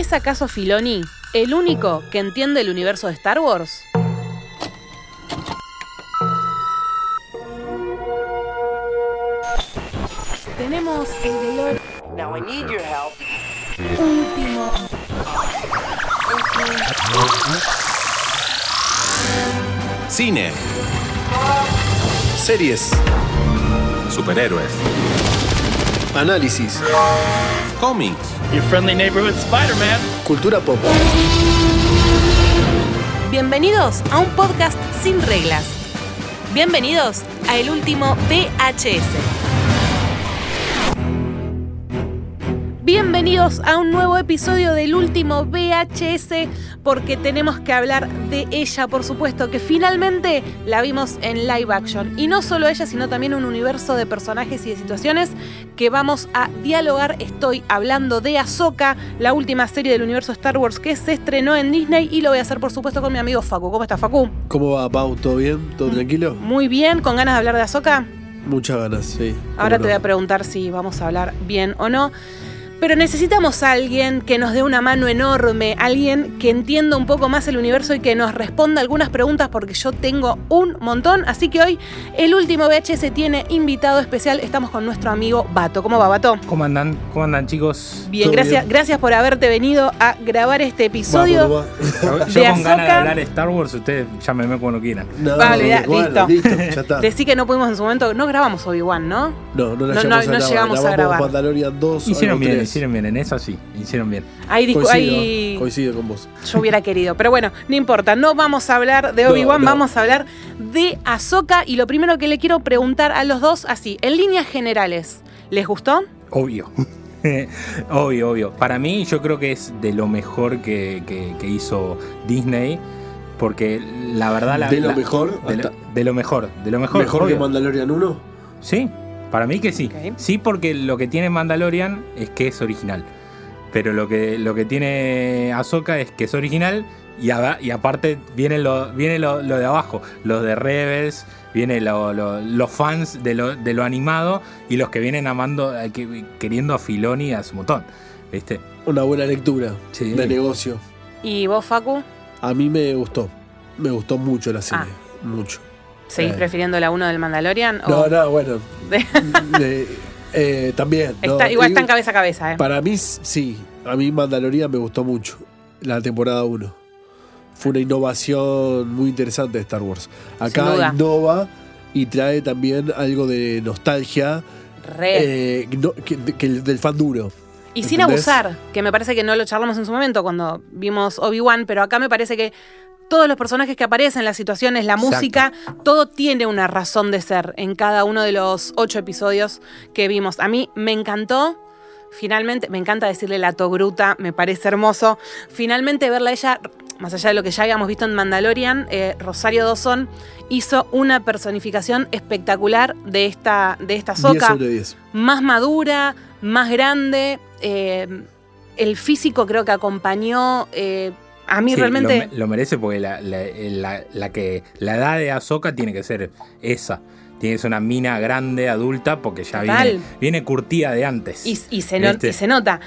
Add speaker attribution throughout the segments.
Speaker 1: ¿Es acaso Filoni el único que entiende el universo de Star Wars? Tenemos el dolor
Speaker 2: Now I need your help.
Speaker 1: último.
Speaker 3: Cine. Series. Superhéroes.
Speaker 4: Análisis.
Speaker 3: Cómics.
Speaker 5: Your friendly neighborhood Spider-Man.
Speaker 4: Cultura pop.
Speaker 1: Bienvenidos a un podcast sin reglas. Bienvenidos a el último VHS. Bienvenidos a un nuevo episodio del último VHS porque tenemos que hablar de ella, por supuesto, que finalmente la vimos en live action. Y no solo ella, sino también un universo de personajes y de situaciones que vamos a dialogar. Estoy hablando de Ahsoka, la última serie del universo Star Wars que se estrenó en Disney y lo voy a hacer, por supuesto, con mi amigo Facu. ¿Cómo está Facu?
Speaker 4: ¿Cómo va, Pau? ¿Todo bien? ¿Todo tranquilo?
Speaker 1: Muy bien, con ganas de hablar de Ahsoka.
Speaker 4: Muchas ganas, sí.
Speaker 1: Ahora
Speaker 4: ¿Cómo
Speaker 1: te voy a preguntar si vamos a hablar bien o no. Pero necesitamos a alguien que nos dé una mano enorme, alguien que entienda un poco más el universo y que nos responda algunas preguntas porque yo tengo un montón. Así que hoy el último VHS tiene invitado especial. Estamos con nuestro amigo Bato. ¿Cómo va, Bato?
Speaker 5: ¿Cómo andan? ¿Cómo andan, chicos?
Speaker 1: Bien, gracias,
Speaker 4: bien.
Speaker 1: gracias por haberte venido a grabar este episodio.
Speaker 5: Yo,
Speaker 1: De
Speaker 5: yo con ganas de hablar de Star Wars, ustedes llámenme cuando quieran.
Speaker 4: No,
Speaker 1: Vale, ya,
Speaker 4: bueno,
Speaker 1: listo.
Speaker 4: ya está.
Speaker 1: Decí que no pudimos en su momento. No grabamos Obi-Wan, ¿no?
Speaker 4: No, no la
Speaker 1: No,
Speaker 4: llegamos
Speaker 1: no,
Speaker 4: a
Speaker 1: no
Speaker 4: grabar.
Speaker 1: llegamos a grabar.
Speaker 4: Mandalorian 2
Speaker 5: Hicieron
Speaker 4: o
Speaker 5: bien,
Speaker 4: 3.
Speaker 5: Hicieron bien, en esa sí, hicieron bien.
Speaker 1: Ahí, discu-
Speaker 4: Coincido,
Speaker 1: ahí-
Speaker 4: coincido con vos.
Speaker 1: Yo hubiera querido. Pero bueno, no importa. No vamos a hablar de Obi-Wan,
Speaker 4: no.
Speaker 1: vamos a hablar de Ahsoka. Y lo primero que le quiero preguntar a los dos, así, en líneas generales, ¿les gustó?
Speaker 5: Obvio. obvio, obvio. Para mí, yo creo que es de lo mejor que, que- que hizo Disney. Porque la verdad. La,
Speaker 4: ¿De lo
Speaker 5: la-
Speaker 4: mejor?
Speaker 5: De, lo,
Speaker 4: Hasta-
Speaker 5: de lo mejor. De lo mejor.
Speaker 4: ¿Mejor que
Speaker 5: obvio.
Speaker 4: Mandalorian 1?
Speaker 5: Sí, para mí que sí. Sí, porque lo que tiene Mandalorian es que es original. Pero lo que, lo que tiene Ahsoka es que es original y, a- y aparte viene, lo, viene lo, lo de abajo, los de Rebels, viene lo- lo- los fans de lo, de lo animado y los que vienen amando, eh, que- queriendo a Filoni a su montón. ¿Viste?
Speaker 4: Una buena lectura
Speaker 5: Sí.
Speaker 4: de negocio.
Speaker 1: ¿Y vos, Facu?
Speaker 4: A mí me gustó. Me gustó mucho la serie.
Speaker 1: Ah.
Speaker 4: Mucho.
Speaker 1: ¿Seguís
Speaker 4: Eh.
Speaker 1: prefiriendo la 1 del Mandalorian?
Speaker 4: No,
Speaker 1: o-
Speaker 4: no, bueno. de- eh, también. no,
Speaker 1: igual
Speaker 4: eh,
Speaker 1: están cabeza a cabeza, ¿eh?
Speaker 4: Para mí, sí. A mí Mandalorian me gustó mucho. La temporada 1. Fue una innovación muy interesante de Star Wars. Acá innova y trae también algo de nostalgia
Speaker 1: Re.
Speaker 4: eh, no- que- que el- del fan duro.
Speaker 1: Y sin
Speaker 4: ¿Entendés?
Speaker 1: abusar, que me parece que no lo charlamos en su momento cuando vimos Obi-Wan, pero acá me parece que todos los personajes que aparecen, las situaciones, la
Speaker 5: Exacto.
Speaker 1: música, todo tiene una razón de ser en cada uno de los ocho episodios que vimos. A mí me encantó. Finalmente, me encanta decirle la togruta, me parece hermoso. Finalmente verla a ella, más allá de lo que ya habíamos visto en Mandalorian, eh, Rosario Dawson hizo una personificación espectacular de esta, de esta
Speaker 4: 10
Speaker 1: soca
Speaker 4: sobre 10.
Speaker 1: más madura, más grande. eh, el físico creo que acompañó. eh, a mí
Speaker 5: Sí,
Speaker 1: realmente.
Speaker 5: Lo, lo merece porque la, la- la- la que, la edad de Ahsoka tiene que ser esa. Tiene que ser una mina grande, adulta, porque ya viene, viene curtida de antes.
Speaker 1: Y, y se, no-
Speaker 5: ¿Viste?
Speaker 1: y se nota.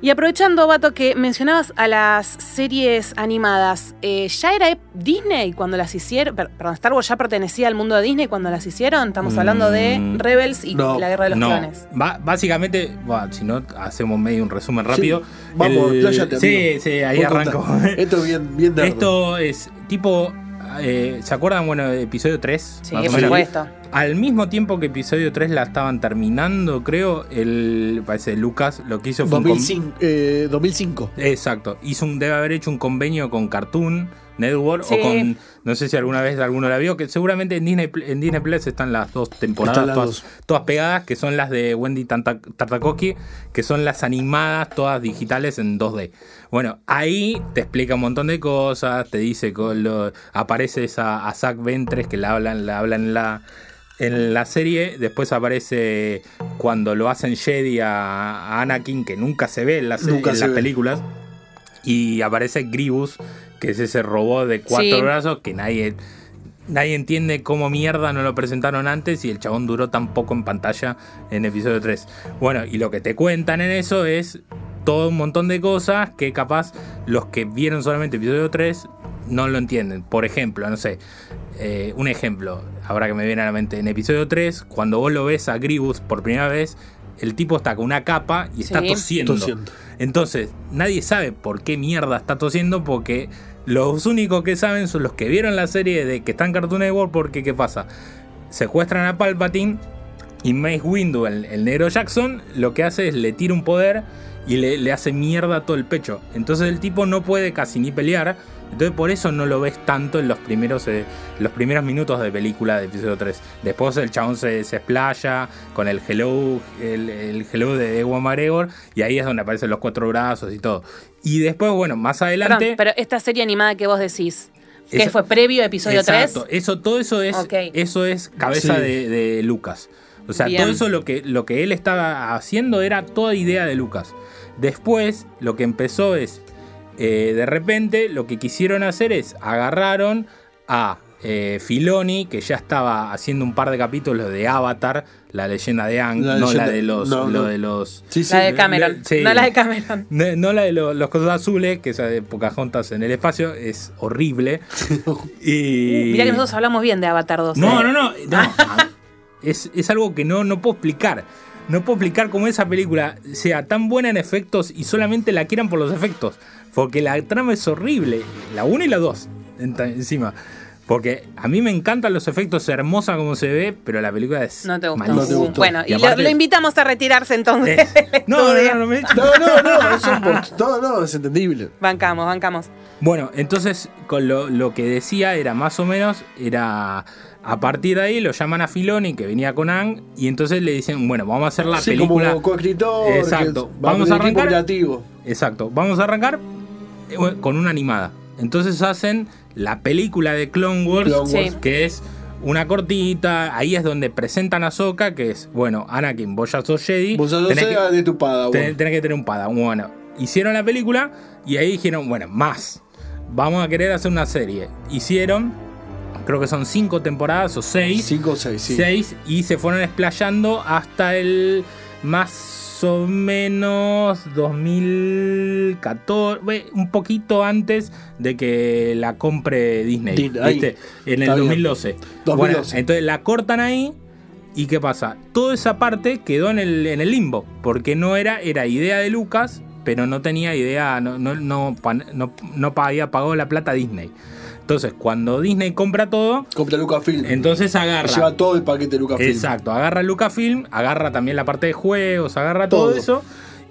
Speaker 1: Y aprovechando, Bato, que mencionabas a las series animadas, eh, ¿ya era Disney cuando las hicieron? Per- Perdón, Star Wars ya pertenecía al mundo de Disney cuando las hicieron. Estamos hablando de
Speaker 5: Mm,
Speaker 1: Rebels y
Speaker 4: no,
Speaker 1: la Guerra de los
Speaker 5: no,
Speaker 1: Clones.
Speaker 5: ba- básicamente, bueno, si no, hacemos medio un resumen rápido.
Speaker 4: Vamos,
Speaker 5: El-
Speaker 4: expláyate,
Speaker 5: Sí, sí, ahí arranco.
Speaker 4: Esto es bien, bien.
Speaker 5: Esto es tipo. Eh, ¿Se acuerdan, bueno, de episodio 3?
Speaker 1: Sí, por supuesto.
Speaker 5: Al mismo tiempo que episodio 3 la estaban terminando, creo, el. Parece Lucas lo que hizo fue un con-
Speaker 4: 2005. eh, 2005.
Speaker 5: Exacto. Hizo un, debe haber hecho un convenio con Cartoon Network
Speaker 1: Sí.
Speaker 5: o con. No sé si alguna vez alguno la vio, que seguramente en Disney, en Disney Plus están las dos temporadas
Speaker 4: Están las
Speaker 5: todas,
Speaker 4: dos.
Speaker 5: todas pegadas, que son las de Wendy Tanta- Tartakovsky, que son las animadas, todas digitales en 2D. Bueno, ahí te explica un montón de cosas, te dice que lo, aparece esa, a Zack Ventres que la hablan, la hablan en la. En la serie, después aparece cuando lo hacen Jedi a, a Anakin, que nunca se ve en, la serie-
Speaker 4: Nunca
Speaker 5: en
Speaker 4: se
Speaker 5: las
Speaker 4: ve.
Speaker 5: películas. Y aparece Gribus, que es ese robot de cuatro
Speaker 1: Sí.
Speaker 5: brazos que nadie, nadie entiende cómo mierda no lo presentaron antes y el chabón duró tan poco en pantalla en episodio 3. Bueno, y lo que te cuentan en eso es todo un montón de cosas que capaz los que vieron solamente episodio 3 no lo entienden. Por ejemplo, no sé, eh, un ejemplo, ahora que me viene a la mente, en episodio 3, cuando vos lo ves a Gribus por primera vez, el tipo está con una capa y está
Speaker 1: Sí.
Speaker 5: tosiendo.
Speaker 4: Tosiendo.
Speaker 5: Entonces, nadie sabe por qué mierda está tosiendo porque los únicos que saben son los que vieron la serie de que está en Cartoon Network porque ¿qué pasa? Secuestran a Palpatine y Mace Windu, el, el negro Jackson, lo que hace es le tira un poder y le, le hace mierda todo el pecho. Entonces el tipo no puede casi ni pelear. Entonces por eso no lo ves tanto en los primeros, eh, los primeros minutos de película de episodio 3. Después el chabón se, se explaya con el hello, el, el hello de Ewan McGregor y ahí es donde aparecen los cuatro brazos y todo. Y después, bueno, más adelante...
Speaker 1: Perdón, pero esta serie animada que vos decís, que fue previo a episodio
Speaker 5: Exacto,
Speaker 1: 3.
Speaker 5: Eso, todo eso es,
Speaker 1: Ok.
Speaker 5: eso es cabeza
Speaker 4: Sí.
Speaker 5: de, de Lucas. O sea,
Speaker 1: Bien.
Speaker 5: todo eso lo que, lo que él estaba haciendo era toda idea de Lucas. Después, lo que empezó es, eh, de repente, lo que quisieron hacer es, agarraron a eh, Filoni, que ya estaba haciendo un par de capítulos de Avatar, la leyenda de Ang,
Speaker 4: La
Speaker 5: no
Speaker 4: leyenda-
Speaker 5: la de los,
Speaker 4: no,
Speaker 5: lo
Speaker 4: no.
Speaker 5: de los
Speaker 4: Sí, sí.
Speaker 1: La de Cameron.
Speaker 5: Sí.
Speaker 1: No la de Cameron.
Speaker 5: no, no la de lo- los cosas azules, que esa de Pocahontas en el espacio, es horrible. y...
Speaker 1: Mirá que nosotros hablamos bien de Avatar 2.
Speaker 5: No,
Speaker 1: ¿eh?
Speaker 5: no, no. no. Es, es algo que no, no puedo explicar. No puedo explicar cómo esa película sea tan buena en efectos y solamente la quieran por los efectos. Porque la trama es horrible. La 1 y la 2 encima. Porque a mí me encantan los efectos, hermosa como se ve, pero la película es.
Speaker 1: No te gustó.
Speaker 4: No te gustó.
Speaker 1: Bueno, y,
Speaker 5: Y
Speaker 1: lo-
Speaker 5: aparte-
Speaker 1: lo, invitamos a retirarse entonces.
Speaker 5: Es- no, no, no, no me
Speaker 4: No, no, no, eso es por- no, no, es entendible.
Speaker 1: Bancamos, bancamos.
Speaker 5: Bueno, entonces con lo, lo que decía era más o menos, era a partir de ahí lo llaman a Filoni que venía con Ang y entonces le dicen, bueno, vamos a hacer la
Speaker 4: sí,
Speaker 5: película.
Speaker 4: como coescritor.
Speaker 5: Exacto. Vamos a arrancar.
Speaker 4: creativo.
Speaker 5: Exacto, vamos a arrancar eh, con una animada. Entonces hacen la película de Clone Wars,
Speaker 4: Clone
Speaker 1: Wars. Sí.
Speaker 5: que es una cortita, ahí es donde presentan a Ahsoka, que es, bueno, Anakin, vos ya sos Jedi.
Speaker 4: Vos ya
Speaker 5: tenés que-
Speaker 4: sea de tu pada,
Speaker 5: Ten- tenés que tener un Padawan. Bueno, hicieron la película y ahí dijeron, bueno, más. Vamos a querer hacer una serie. Hicieron, creo que son cinco temporadas o seis.
Speaker 4: 5 o 6, sí.
Speaker 5: Seis y se fueron explayando hasta el más o menos 2014, ve, un poquito antes de que la compre Disney,
Speaker 4: Disney, ahí.
Speaker 5: ¿viste? En el
Speaker 4: Está bien.
Speaker 5: 2012.
Speaker 4: 2012.
Speaker 5: Bueno, entonces la cortan ahí y ¿qué pasa? Toda esa parte quedó en el, en el limbo, porque no era, era idea de Lucas, pero no tenía idea, no, no, no, no, no había pagado la plata a Disney. Entonces, cuando Disney compra todo,
Speaker 4: Compra Lucasfilm.
Speaker 5: entonces agarra.
Speaker 4: Lleva todo el paquete de Lucasfilm.
Speaker 5: Exacto, agarra Lucasfilm, agarra también la parte de juegos, agarra todo,
Speaker 4: Todo.
Speaker 5: eso.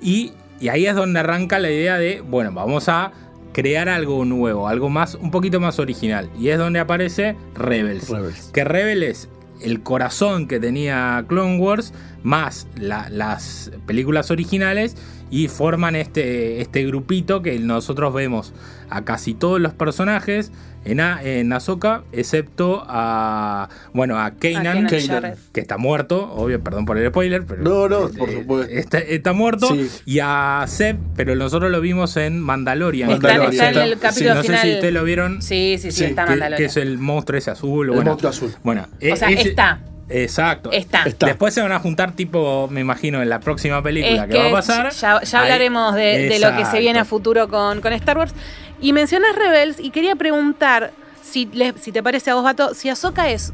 Speaker 5: Y, y ahí es donde arranca la idea de, bueno, vamos a crear algo nuevo, algo más, un poquito más original. Y es donde aparece Rebels.
Speaker 4: Rebels.
Speaker 5: Que Rebels es el corazón que tenía Clone Wars, más la- las películas originales, y forman este, este grupito que nosotros vemos a casi todos los personajes en, A- en Ahsoka, excepto a, bueno, a Kanan, que está muerto, obvio, perdón por el spoiler, pero
Speaker 4: No, no,
Speaker 5: eh,
Speaker 4: por
Speaker 5: eh,
Speaker 4: supuesto.
Speaker 5: Está, está muerto,
Speaker 4: Sí.
Speaker 5: y a Seb, pero nosotros lo vimos en Mandalorian.
Speaker 4: Mandalorian,
Speaker 1: está en
Speaker 4: está-
Speaker 1: el
Speaker 4: sí,
Speaker 1: capítulo
Speaker 5: no
Speaker 1: final.
Speaker 5: sé si ustedes lo vieron,
Speaker 1: Sí, sí, sí,
Speaker 4: Sí,
Speaker 1: está
Speaker 5: que,
Speaker 1: Mandalorian.
Speaker 5: que es el monstruo ese azul.
Speaker 4: El
Speaker 5: bueno,
Speaker 4: monstruo azul.
Speaker 5: Bueno,
Speaker 1: O sea,
Speaker 5: ese-
Speaker 1: está.
Speaker 5: Exacto.
Speaker 1: Está.
Speaker 4: Está.
Speaker 5: Después se van a juntar tipo, me imagino, en la próxima película
Speaker 1: Es
Speaker 5: que, va a pasar.
Speaker 1: Ya, hablaremos de, de lo que se viene a futuro con, con Star Wars. Y mencionas Rebels y quería preguntar si, le- si te parece a vos, Vato, si Ahsoka es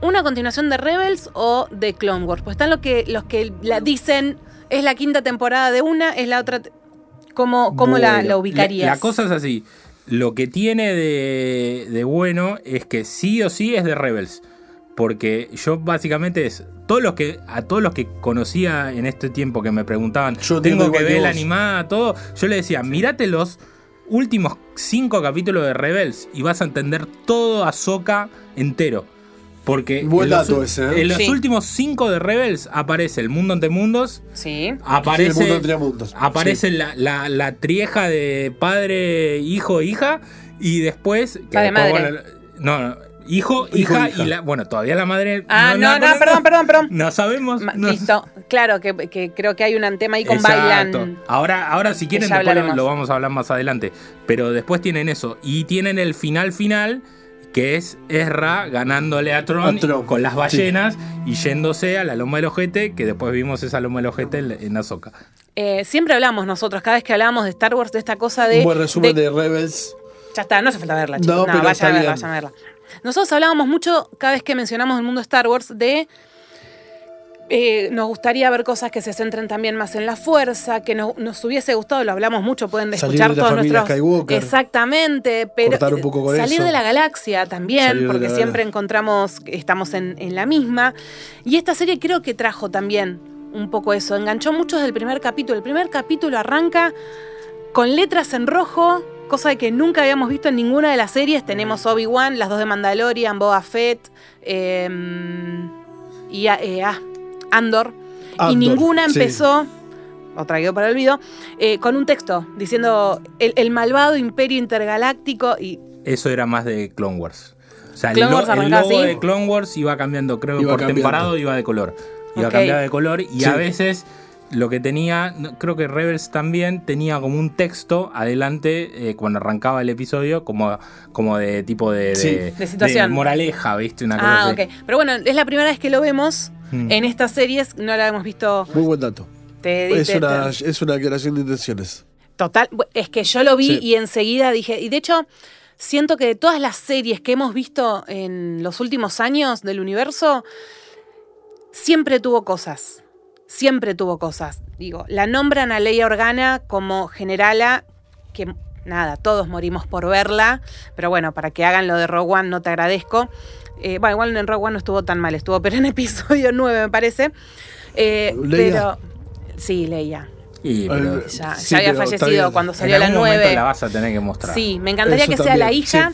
Speaker 1: una continuación de Rebels o de Clone Wars. Pues están los que, los que la dicen es la quinta temporada de una, es la otra. ¿Cómo, cómo la,
Speaker 5: Bueno,
Speaker 1: la ubicarías?
Speaker 5: La, la cosa es así. Lo que tiene de, de bueno es que sí o sí es de Rebels. Porque yo básicamente es. Todos los que. A todos los que conocía en este tiempo que me preguntaban.
Speaker 4: Yo
Speaker 5: tengo que ver la
Speaker 4: vos".
Speaker 5: animada, todo. Yo le decía, mirate los últimos cinco capítulos de Rebels. Y vas a entender todo Ahsoka entero. Porque
Speaker 4: Buen
Speaker 5: en los,
Speaker 4: dato ese, ¿eh?
Speaker 5: en los
Speaker 1: Sí.
Speaker 5: últimos cinco de Rebels aparece el mundo entre mundos.
Speaker 1: Sí.
Speaker 5: Aparece,
Speaker 4: Sí, el mundo entre mundos.
Speaker 5: aparece la, la- la trieja de padre, hijo, hija. Y después. que
Speaker 1: Padre,
Speaker 5: después,
Speaker 1: madre.
Speaker 5: bueno, no, no, hijo,
Speaker 4: Hijo,
Speaker 5: hija,
Speaker 4: hija.
Speaker 5: y la. Bueno, todavía la madre.
Speaker 1: Ah, no, no, perdón, perdón, perdón.
Speaker 5: No sabemos.
Speaker 1: Ma-
Speaker 5: no-
Speaker 1: Listo. Claro, que, que creo que hay un tema ahí con
Speaker 5: Exacto.
Speaker 1: Bailan.
Speaker 5: Ahora, ahora si quieren, después lo,
Speaker 1: hablaremos.
Speaker 5: lo vamos a hablar más adelante. Pero después tienen eso. Y tienen el final final. Que es Ezra ganándole a Tron,
Speaker 4: A Tron,
Speaker 5: con las
Speaker 4: sí.
Speaker 5: ballenas y yéndose a la loma del ojete, que después vimos esa loma del ojete en, en Ahsoka.
Speaker 1: Eh, siempre hablamos nosotros, cada vez que hablamos de Star Wars, de esta cosa de.
Speaker 4: Un buen resumen
Speaker 1: de-
Speaker 4: de, Rebels.
Speaker 1: Ya está, no hace falta verla, chicos.
Speaker 4: No,
Speaker 1: No,
Speaker 4: pero
Speaker 1: vayan
Speaker 4: está
Speaker 1: a verla,
Speaker 4: bien.
Speaker 1: vayan a verla. Nosotros hablábamos mucho, cada vez que mencionamos el mundo Star Wars, de. eh, nos gustaría ver cosas que se centren también más en la fuerza, que nos, nos hubiese gustado, lo hablamos mucho, pueden
Speaker 4: Salir
Speaker 1: escuchar
Speaker 4: de la
Speaker 1: todos
Speaker 4: familia
Speaker 1: nuestros.
Speaker 4: Skywalker.
Speaker 1: Exactamente, pero
Speaker 4: Cortar un poco con
Speaker 1: salir
Speaker 4: eso.
Speaker 1: de la galaxia también,
Speaker 4: Salir
Speaker 1: porque
Speaker 4: la-
Speaker 1: siempre encontramos, que estamos en, en la misma. Y esta serie creo que trajo también un poco eso, enganchó mucho desde el primer capítulo. El primer capítulo arranca con letras en rojo, cosa que nunca habíamos visto en ninguna de las series. Tenemos Obi-Wan, las dos de Mandalorian, Boba Fett eh, y eh, ah, Andor. Y ninguna
Speaker 4: sí.
Speaker 1: empezó, otra quedó para el olvido, eh, con un texto diciendo el, el malvado imperio intergaláctico y
Speaker 5: Eso era más de Clone Wars. O sea, el,
Speaker 1: Clone
Speaker 5: lo-
Speaker 1: Wars
Speaker 5: el logo
Speaker 1: así.
Speaker 5: de Clone Wars iba cambiando, creo que
Speaker 4: Iba
Speaker 5: por
Speaker 4: cambiando.
Speaker 5: temporada iba de color. Iba
Speaker 1: Ok.
Speaker 5: cambiando de color y
Speaker 4: Sí.
Speaker 5: a veces lo que tenía, creo que Rebels también tenía como un texto adelante eh, cuando arrancaba el episodio, como, como de tipo de,
Speaker 4: Sí.
Speaker 5: de-
Speaker 1: De situación.
Speaker 5: de moraleja, ¿viste? Una cosa
Speaker 1: Ah,
Speaker 5: así.
Speaker 1: ok. Pero bueno, es la primera vez que lo vemos
Speaker 5: Mm.
Speaker 1: en estas series, no la hemos visto.
Speaker 4: Muy buen dato.
Speaker 1: Te,
Speaker 4: Es
Speaker 1: te-
Speaker 4: una,
Speaker 1: te-
Speaker 4: es una aclaración de intenciones.
Speaker 1: Total, es que yo lo vi
Speaker 4: Sí.
Speaker 1: y enseguida dije, y de hecho siento que de todas las series que hemos visto en los últimos años del universo, siempre tuvo cosas, siempre tuvo cosas. Digo, la nombran a Leia Organa como generala, que nada, todos morimos por verla, pero bueno, para que hagan lo de Rogue One no te agradezco. Eh, bueno, igual en Rogue One no estuvo tan mal, estuvo pero en episodio 9 me parece. Eh,
Speaker 4: ¿Leia?
Speaker 1: pero sí, Leia.
Speaker 5: Y, pero
Speaker 4: Eh,
Speaker 1: Ya,
Speaker 4: Sí,
Speaker 1: ya había
Speaker 4: pero
Speaker 1: fallecido cuando salió la
Speaker 5: algún momento
Speaker 1: 9.
Speaker 5: la vas a tener que mostrar.
Speaker 1: Sí, me encantaría
Speaker 4: Eso
Speaker 1: que sea la hija.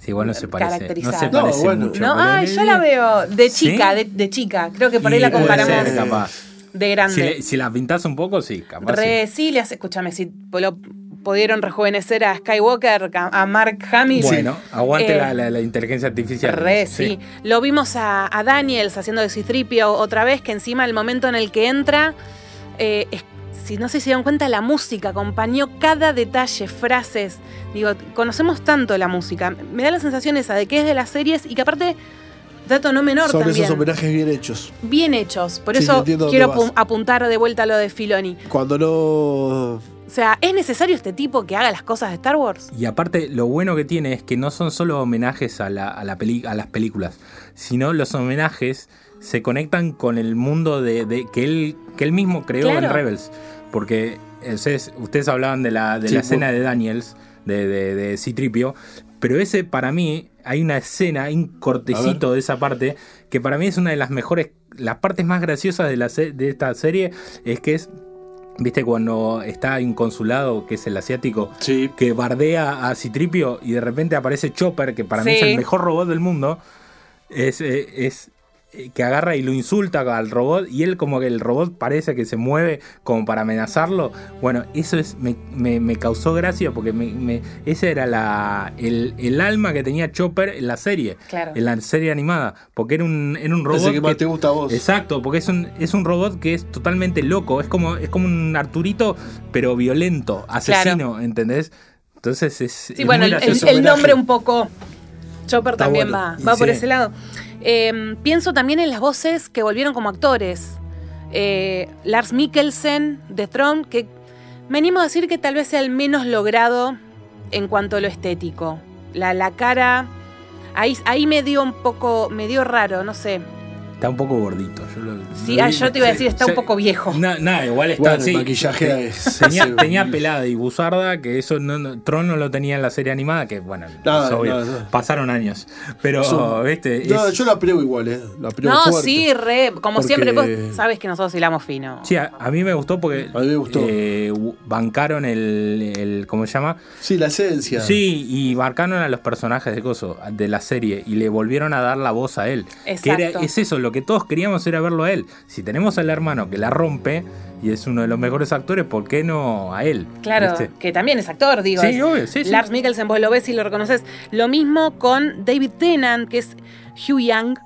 Speaker 5: Sí, bueno, se parece. No
Speaker 1: No,
Speaker 5: parece
Speaker 4: bueno.
Speaker 5: mucho.
Speaker 1: No, ay, yo la veo de
Speaker 5: ¿Sí?
Speaker 1: chica, de, de chica. Creo que por ahí
Speaker 5: Y
Speaker 1: la
Speaker 5: puede
Speaker 1: comparamos
Speaker 5: ser, capaz.
Speaker 1: De
Speaker 5: Si,
Speaker 1: grande.
Speaker 5: le- si la pintas un poco, sí, capaz.
Speaker 1: Re,
Speaker 5: sí.
Speaker 1: le hace, escúchame, si lo pudieron rejuvenecer a Skywalker, a Mark Hamill.
Speaker 5: Bueno, aguante
Speaker 1: Eh,
Speaker 5: la, la- la inteligencia artificial.
Speaker 1: Re, sí. Lo vimos a, a Daniels haciendo de Citripio otra vez, que encima el momento en el que entra, eh, es- si no sé si se dan cuenta, la música acompañó cada detalle, frases. Digo, conocemos tanto la música. Me da la sensación esa de que es de las series y que aparte, dato no menor
Speaker 4: Son
Speaker 1: también.
Speaker 4: esos homenajes bien hechos.
Speaker 1: Bien hechos. Por
Speaker 4: Sí,
Speaker 1: eso quiero apuntar de vuelta a lo de Filoni.
Speaker 4: Cuando no.
Speaker 1: O sea, ¿es necesario este tipo que haga las cosas de Star Wars?
Speaker 5: Y aparte, lo bueno que tiene es que no son solo homenajes a, la, a, la peli- a las películas, sino los homenajes se conectan con el mundo de, de- que, él, que él mismo creó
Speaker 1: Claro.
Speaker 5: en Rebels. Porque eh, ustedes, ustedes hablaban de la, de
Speaker 4: Sí,
Speaker 5: la escena
Speaker 4: por-
Speaker 5: de Daniels, de, de, de Citripio, pero ese para mí, hay una escena, hay un cortecito de esa parte, que para mí es una de las mejores, las partes más graciosas de, la, se- de esta serie, es que es, viste, cuando está en consulado, que es el asiático,
Speaker 4: Sí.
Speaker 5: que bardea a Citripio y de repente aparece Chopper, que para mí es el mejor robot del mundo, es, es eh, que agarra y lo insulta al robot y él como que el robot parece que se mueve como para amenazarlo. Bueno, eso es me, me- me causó gracia porque me, me- ese era la, el, el alma que tenía Chopper en la serie,
Speaker 1: Claro.
Speaker 5: en la serie animada, porque era un, era un robot
Speaker 4: Ese que más
Speaker 5: que-
Speaker 4: te gusta a vos.
Speaker 5: Exacto, porque es un, es un robot que es totalmente loco. Es como, es como un Arturito, pero violento, asesino, ¿entendés? Entonces es.
Speaker 1: Sí,
Speaker 5: es
Speaker 1: bueno,
Speaker 5: muy
Speaker 1: el, nombre un poco. Chopper
Speaker 4: Está
Speaker 1: también
Speaker 4: bueno.
Speaker 1: va, va por
Speaker 5: sí.
Speaker 1: ese lado. Eh, pienso también en las voces que volvieron como actores. Eh, Lars Mikkelsen de Throne, que me animo a decir que tal vez sea el menos logrado en cuanto a lo estético. La, la cara. Ahí, ahí me dio un poco. me dio raro, no sé.
Speaker 5: Está un poco gordito. Yo lo-
Speaker 1: Sí,
Speaker 5: lo
Speaker 1: ah, yo te iba a decir, está un poco viejo.
Speaker 5: Na- Nada, igual está
Speaker 4: Bueno,
Speaker 5: así.
Speaker 4: el maquillaje es-
Speaker 5: Tenía,
Speaker 4: sí.
Speaker 5: tenía pelada y buzarda, que eso no, no- Tron no lo tenía en la serie animada, que bueno,
Speaker 4: No,
Speaker 5: es obvio,
Speaker 4: no, no.
Speaker 5: pasaron años. Pero, viste,
Speaker 4: No,
Speaker 5: es-
Speaker 4: yo la apruebo igual, ¿eh? La apruebo
Speaker 1: No,
Speaker 4: fuerte.
Speaker 1: sí, re. Como
Speaker 4: Porque-
Speaker 1: siempre, vos sabes que nosotros hilamos fino.
Speaker 5: Sí, a, a mí me gustó porque
Speaker 4: A mí me gustó.
Speaker 5: eh, bancaron el, el- ¿cómo se llama?
Speaker 4: Sí, la esencia.
Speaker 5: Sí, y marcaron a los personajes de Coso, de la serie, y le volvieron a dar la voz a él. Que era-
Speaker 1: Exacto.
Speaker 5: es eso, lo que todos queríamos era verlo a él. Si tenemos al hermano que la rompe y es uno de los mejores actores, ¿por qué no a él?
Speaker 1: Claro,
Speaker 5: ¿Viste?
Speaker 1: que también es actor, digo.
Speaker 5: Sí,
Speaker 1: es-
Speaker 5: obvio, sí, sí.
Speaker 1: Lars Mikkelsen, vos lo ves y lo reconoces. Lo mismo con David Tennant, que es Hugh Young,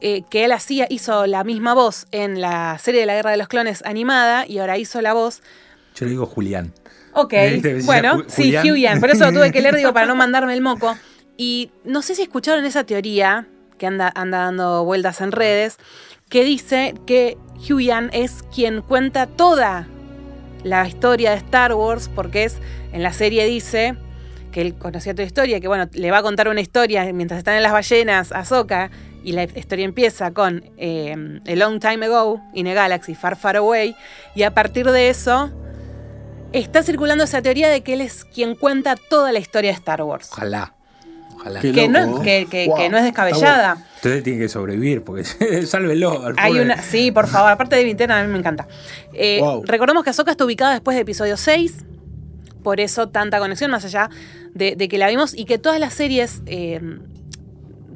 Speaker 1: eh, que él hacía, hizo la misma voz en la serie de la Guerra de los Clones animada y ahora hizo la voz.
Speaker 5: Yo le digo Julián.
Speaker 1: Ok.
Speaker 5: Decía
Speaker 1: bueno,
Speaker 5: Ju-
Speaker 1: sí,
Speaker 5: Julián.
Speaker 1: Hugh Young. Por eso lo tuve que leer, digo, para no mandarme el moco. Y no sé si escucharon esa teoría que anda, anda dando vueltas en redes, que dice que Young es quien cuenta toda la historia de Star Wars, porque es, en la serie dice que él conocía toda la historia, que bueno, le va a contar una historia mientras están en las ballenas a y la historia empieza con eh, A Long Time Ago, In a Galaxy, Far Far Away, y a partir de eso está circulando esa teoría de que él es quien cuenta toda la historia de Star Wars.
Speaker 5: Ojalá. Ojalá.
Speaker 1: Que no, que, que-
Speaker 4: Wow,
Speaker 1: que no es descabellada.
Speaker 5: Entonces tiene que sobrevivir, porque sálvelo. al
Speaker 1: Hay una, sí, por favor, aparte de Vintena, a mí me encanta. Eh,
Speaker 4: Wow.
Speaker 1: Recordemos que Ahsoka está ubicada después de episodio 6, por eso tanta conexión, más allá de, de que la vimos y que todas las series, eh,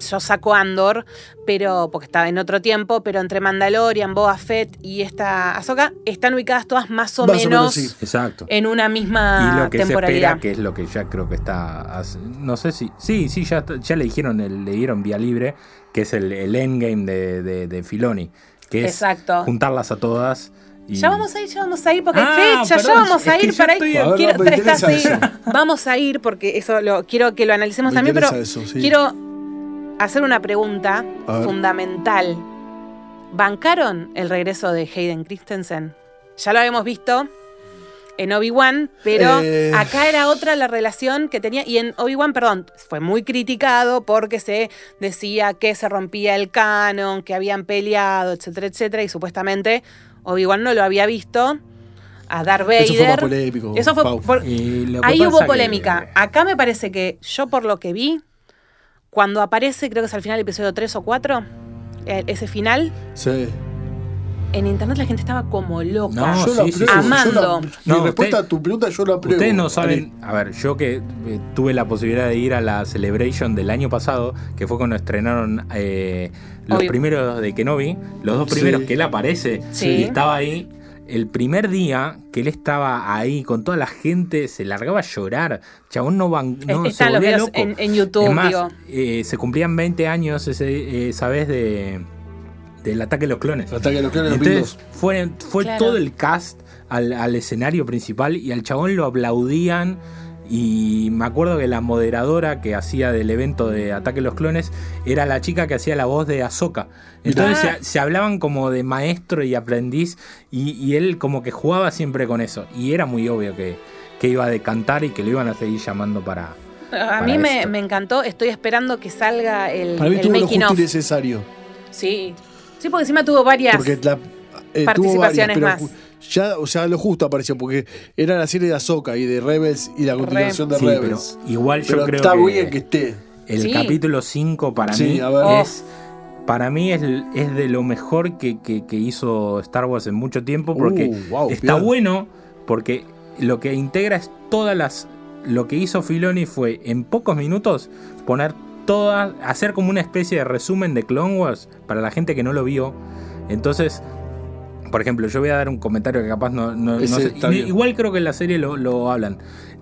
Speaker 1: yo saco Andor, pero porque estaba en otro tiempo, pero entre Mandalorian, Boba Fett y esta Ahsoka están ubicadas todas más o
Speaker 4: Más o
Speaker 1: menos,
Speaker 4: sí.
Speaker 5: Exacto.
Speaker 1: en una misma
Speaker 5: y lo que se
Speaker 1: temporalidad.
Speaker 5: espera, que es lo que ya creo que está. No sé si. Sí, sí, ya, ya le dijeron, le dieron vía libre, que es el, el endgame de, de, de Filoni. Que es
Speaker 1: Exacto.
Speaker 5: juntarlas a todas. y-
Speaker 1: Ya vamos a ir, ya vamos a ir, porque
Speaker 5: Ah,
Speaker 1: hay fecha, ya vamos a ir para
Speaker 5: estoy-
Speaker 1: ir.
Speaker 4: A ver,
Speaker 1: Quiero-
Speaker 4: no,
Speaker 1: estás ahí. Vamos a ir porque eso lo quiero que lo analicemos
Speaker 4: Me
Speaker 1: también, pero
Speaker 4: interesa eso, sí.
Speaker 1: quiero hacer una pregunta fundamental. ¿Bancaron el regreso de Hayden Christensen? Ya lo habíamos visto en Obi-Wan, pero
Speaker 4: Eh.
Speaker 1: acá era otra la relación que tenía. Y en Obi-Wan, perdón, fue muy criticado porque se decía que se rompía el canon, que habían peleado, etcétera, etcétera. Y supuestamente Obi-Wan no lo había visto a Darth Vader.
Speaker 4: Eso fue más polémico.
Speaker 1: Eso fue por- Ahí hubo
Speaker 5: que-
Speaker 1: polémica. Acá me parece que yo por lo que vi, cuando aparece, creo que es al final del episodio 3 o 4, eh, ese final,
Speaker 4: Sí.
Speaker 1: en internet la gente estaba como loca.
Speaker 5: No,
Speaker 4: yo la
Speaker 5: sí,
Speaker 4: yo la-
Speaker 1: Amando.
Speaker 4: mi
Speaker 5: No,
Speaker 4: respuesta
Speaker 5: usted-
Speaker 4: a tu pregunta yo la apruebo.
Speaker 5: Ustedes no saben, a ver, yo que eh, tuve la posibilidad de ir a la Celebration del año pasado, que fue cuando estrenaron eh, los
Speaker 1: Obvio.
Speaker 5: primeros de Kenobi, los dos
Speaker 4: Sí.
Speaker 5: primeros que él aparece
Speaker 1: Sí.
Speaker 5: y estaba ahí. El primer día que él estaba ahí con toda la gente, se largaba a llorar. Chabón no, van, no se
Speaker 1: Están los
Speaker 5: volvía
Speaker 1: videos
Speaker 5: loco.
Speaker 1: en, en YouTube,
Speaker 5: Es más,
Speaker 1: digo.
Speaker 5: eh, se cumplían 20 años ese, esa vez de, del ataque de los clones.
Speaker 4: Ataque a los clones
Speaker 5: Entonces
Speaker 4: 2002.
Speaker 5: fue, fue
Speaker 1: Claro.
Speaker 5: todo el cast al, al escenario principal y al chabón lo aplaudían. Y me acuerdo que la moderadora que hacía del evento de Ataque a los Clones era la chica que hacía la voz de Ahsoka. Entonces se, se hablaban como de maestro y aprendiz y, y él como que jugaba siempre con eso. Y era muy obvio que, que iba a decantar y que lo iban a seguir llamando para...
Speaker 1: A
Speaker 5: para
Speaker 1: mí me, me encantó, estoy esperando que salga el,
Speaker 4: Para mí
Speaker 1: el
Speaker 4: tuvo lo
Speaker 1: making
Speaker 4: justo
Speaker 1: of.
Speaker 4: y necesario.
Speaker 1: Sí. Sí, porque encima tuvo varias.
Speaker 4: Porque la, eh, tuvo
Speaker 1: participaciones
Speaker 4: varias,
Speaker 1: más.
Speaker 4: Ya, o sea, lo justo apareció, porque era la serie de Ahsoka y de Rebels y la continuación de
Speaker 5: Sí, pero
Speaker 4: Rebels.
Speaker 5: igual yo creo
Speaker 4: está
Speaker 5: que...
Speaker 4: bien que esté.
Speaker 5: El
Speaker 1: Sí.
Speaker 5: capítulo 5 para
Speaker 4: Sí,
Speaker 5: mí es. Para mí es, es de lo mejor que, que- que hizo Star Wars en mucho tiempo. Porque
Speaker 4: Uh, wow,
Speaker 5: está bueno. Porque lo que integra es todas las. Lo que hizo Filoni fue en pocos minutos poner todas. hacer como una especie de resumen de Clone Wars para la gente que no lo vio. Entonces. Por ejemplo, yo voy a dar un comentario que capaz no, no- no
Speaker 4: Ese
Speaker 5: sé. Igual creo que en la serie lo, lo hablan.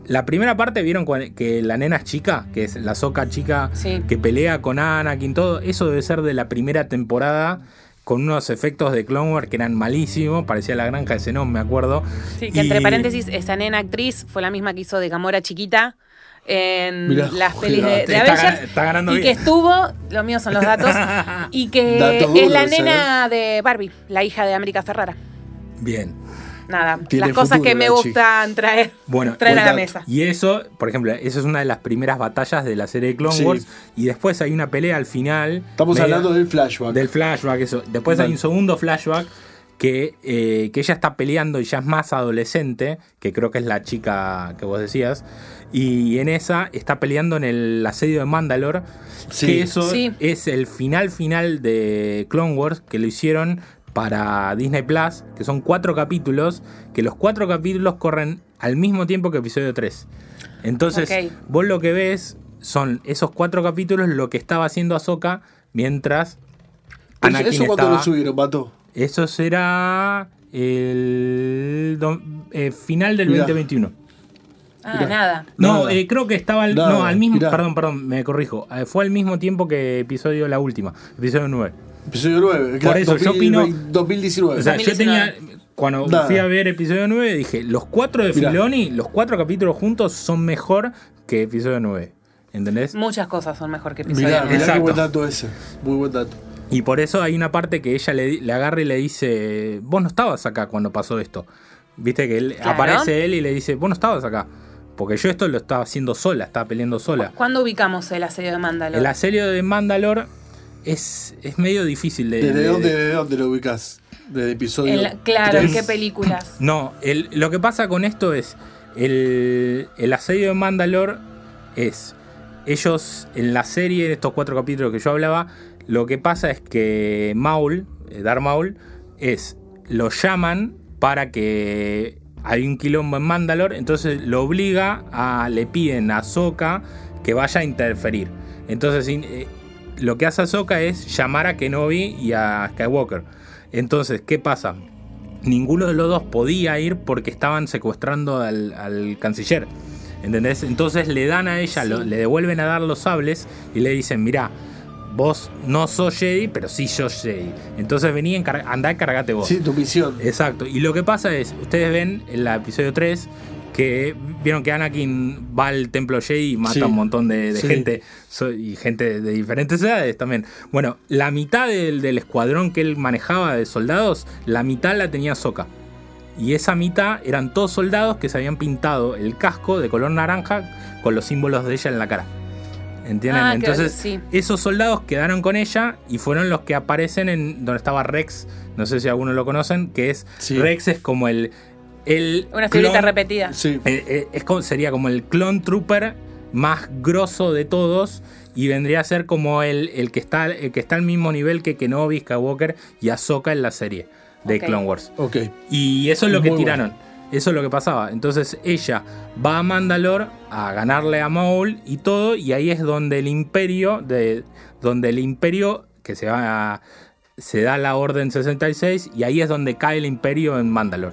Speaker 5: La primera parte vieron que la nena es chica, que es la soca chica
Speaker 1: Sí.
Speaker 5: que pelea con Anakin, todo. Eso debe ser de la primera temporada con unos efectos de Clone Wars que eran malísimos. Parecía la granja de Zenón, me acuerdo.
Speaker 1: Sí, que entre paréntesis, esa nena actriz fue la misma que hizo de Gamora chiquita en
Speaker 4: Mirá,
Speaker 1: las pelis de, de Avengers.
Speaker 5: está ganando
Speaker 1: y
Speaker 5: bien.
Speaker 1: que estuvo, los míos son los datos, y que es la
Speaker 4: ¿eh?
Speaker 1: nena de Barbie, la hija de América Ferrara.
Speaker 5: Bien.
Speaker 1: Nada,
Speaker 4: Tiene
Speaker 1: las cosas
Speaker 4: futuro
Speaker 1: que me gustan traer,
Speaker 5: Bueno,
Speaker 1: traer a la mesa.
Speaker 5: Y eso, por ejemplo, eso es una de las primeras batallas de la serie de Clone
Speaker 4: Sí.
Speaker 5: Wars. Y después hay una pelea al final.
Speaker 4: Estamos
Speaker 5: media-
Speaker 4: hablando del flashback.
Speaker 5: Del flashback, eso. Después hay
Speaker 4: Vale.
Speaker 5: un segundo flashback que, eh, que ella está peleando y ya es más adolescente, que creo que es la chica que vos decías. Y en esa está peleando en el asedio de Mandalore.
Speaker 4: Sí.
Speaker 5: Que eso
Speaker 1: Sí.
Speaker 5: es el final final de Clone Wars, que lo hicieron para Disney Plus, que son cuatro capítulos, que los cuatro capítulos corren al mismo tiempo que episodio 3. Entonces, vos lo que ves son esos cuatro capítulos, lo que estaba haciendo Ahsoka mientras Anakin
Speaker 4: ¿Eso
Speaker 5: estaba-
Speaker 4: lo subieron, Pato?
Speaker 5: Eso será el eh, final del
Speaker 4: Mirá.
Speaker 5: 2021.
Speaker 1: Ah, nada.
Speaker 5: No,
Speaker 4: Nada.
Speaker 5: eh, creo que estaba al,
Speaker 4: Nada,
Speaker 5: no, al mismo,
Speaker 4: mirá.
Speaker 5: perdón, perdón, me corrijo. Eh, fue al mismo tiempo que episodio la última, episodio 9.
Speaker 4: Episodio 9.
Speaker 5: Por
Speaker 4: claro,
Speaker 5: eso, yo
Speaker 4: 2000,
Speaker 5: opino-
Speaker 4: 2019.
Speaker 5: O sea, yo
Speaker 1: 2019.
Speaker 5: tenía cuando
Speaker 4: Nada.
Speaker 5: fui a ver episodio 9 dije, los cuatro de
Speaker 4: Mirá.
Speaker 5: Filoni, los cuatro capítulos juntos son mejor que episodio 9. ¿Entendés?
Speaker 1: Muchas cosas son mejor que episodio
Speaker 4: mirá,
Speaker 1: nueve.
Speaker 4: mirá qué
Speaker 5: Exacto.
Speaker 4: buen dato ese. Muy buen dato.
Speaker 5: Y por eso hay una parte que ella le, di- le agarra y le dice, vos no estabas acá cuando pasó esto. Viste que él,
Speaker 1: Claro.
Speaker 5: aparece él y le dice, vos no estabas acá. Porque yo esto lo estaba haciendo sola, estaba peleando sola.
Speaker 1: ¿Cuándo ubicamos el asedio de Mandalor?
Speaker 5: El asedio de Mandalor es, es medio difícil de...
Speaker 4: ¿Desde
Speaker 5: de-
Speaker 4: dónde, desde dónde lo ubicas? ¿Del episodio?
Speaker 1: Claro, ¿en qué películas?
Speaker 5: No, el- lo que pasa con esto es, el, el asedio de Mandalor es, ellos en la serie, en estos cuatro capítulos que yo hablaba, lo que pasa es que Maul, eh, Darth Maul, es, lo llaman para que hay un quilombo en Mandalor, entonces lo obliga a, le piden a Ahsoka que vaya a interferir. Entonces eh, lo que hace Ahsoka es llamar a Kenobi y a Skywalker. Entonces, ¿qué pasa? Ninguno de los dos podía ir porque estaban secuestrando al, al canciller. ¿Entendés? Entonces le dan a ella,
Speaker 1: Sí.
Speaker 5: lo- le devuelven a dar los sables y le dicen, mirá, vos no sos Jedi, pero sí sos Jedi. Entonces vení, encar- andá y cargate vos.
Speaker 4: Sí, tu misión.
Speaker 5: Exacto. Y lo que pasa es, ustedes ven en el episodio 3 que vieron que Anakin va al templo Jedi y mata
Speaker 4: Sí.
Speaker 5: a un montón de, de
Speaker 4: Sí.
Speaker 5: gente so- y gente de diferentes edades también. Bueno, la mitad del, del escuadrón que él manejaba de soldados, la mitad la tenía Soka. Y esa mitad eran todos soldados que se habían pintado el casco de color naranja con los símbolos de ella en la cara. ¿Entienden?
Speaker 1: Ah,
Speaker 5: Entonces,
Speaker 1: sí.
Speaker 5: esos soldados quedaron con ella y fueron los que aparecen en donde estaba Rex. No sé si algunos lo conocen, que es
Speaker 4: Sí.
Speaker 5: Rex es como el. el
Speaker 1: Una figurita repetida.
Speaker 4: Sí.
Speaker 5: eh, eh, es como- sería como el clon trooper más grosso de todos. Y vendría a ser como el, el que está el que está al mismo nivel que Kenobi, Skywalker y Ahsoka en la serie de. Clone Wars.
Speaker 4: Ok.
Speaker 5: Y eso es lo que tiraron. Eso es lo que pasaba. Entonces ella va a Mandalor a ganarle a Maul y todo. Y ahí es donde el imperio, de, donde el imperio, que se va a- se da la orden 66, y ahí es donde cae el imperio en Mandalor.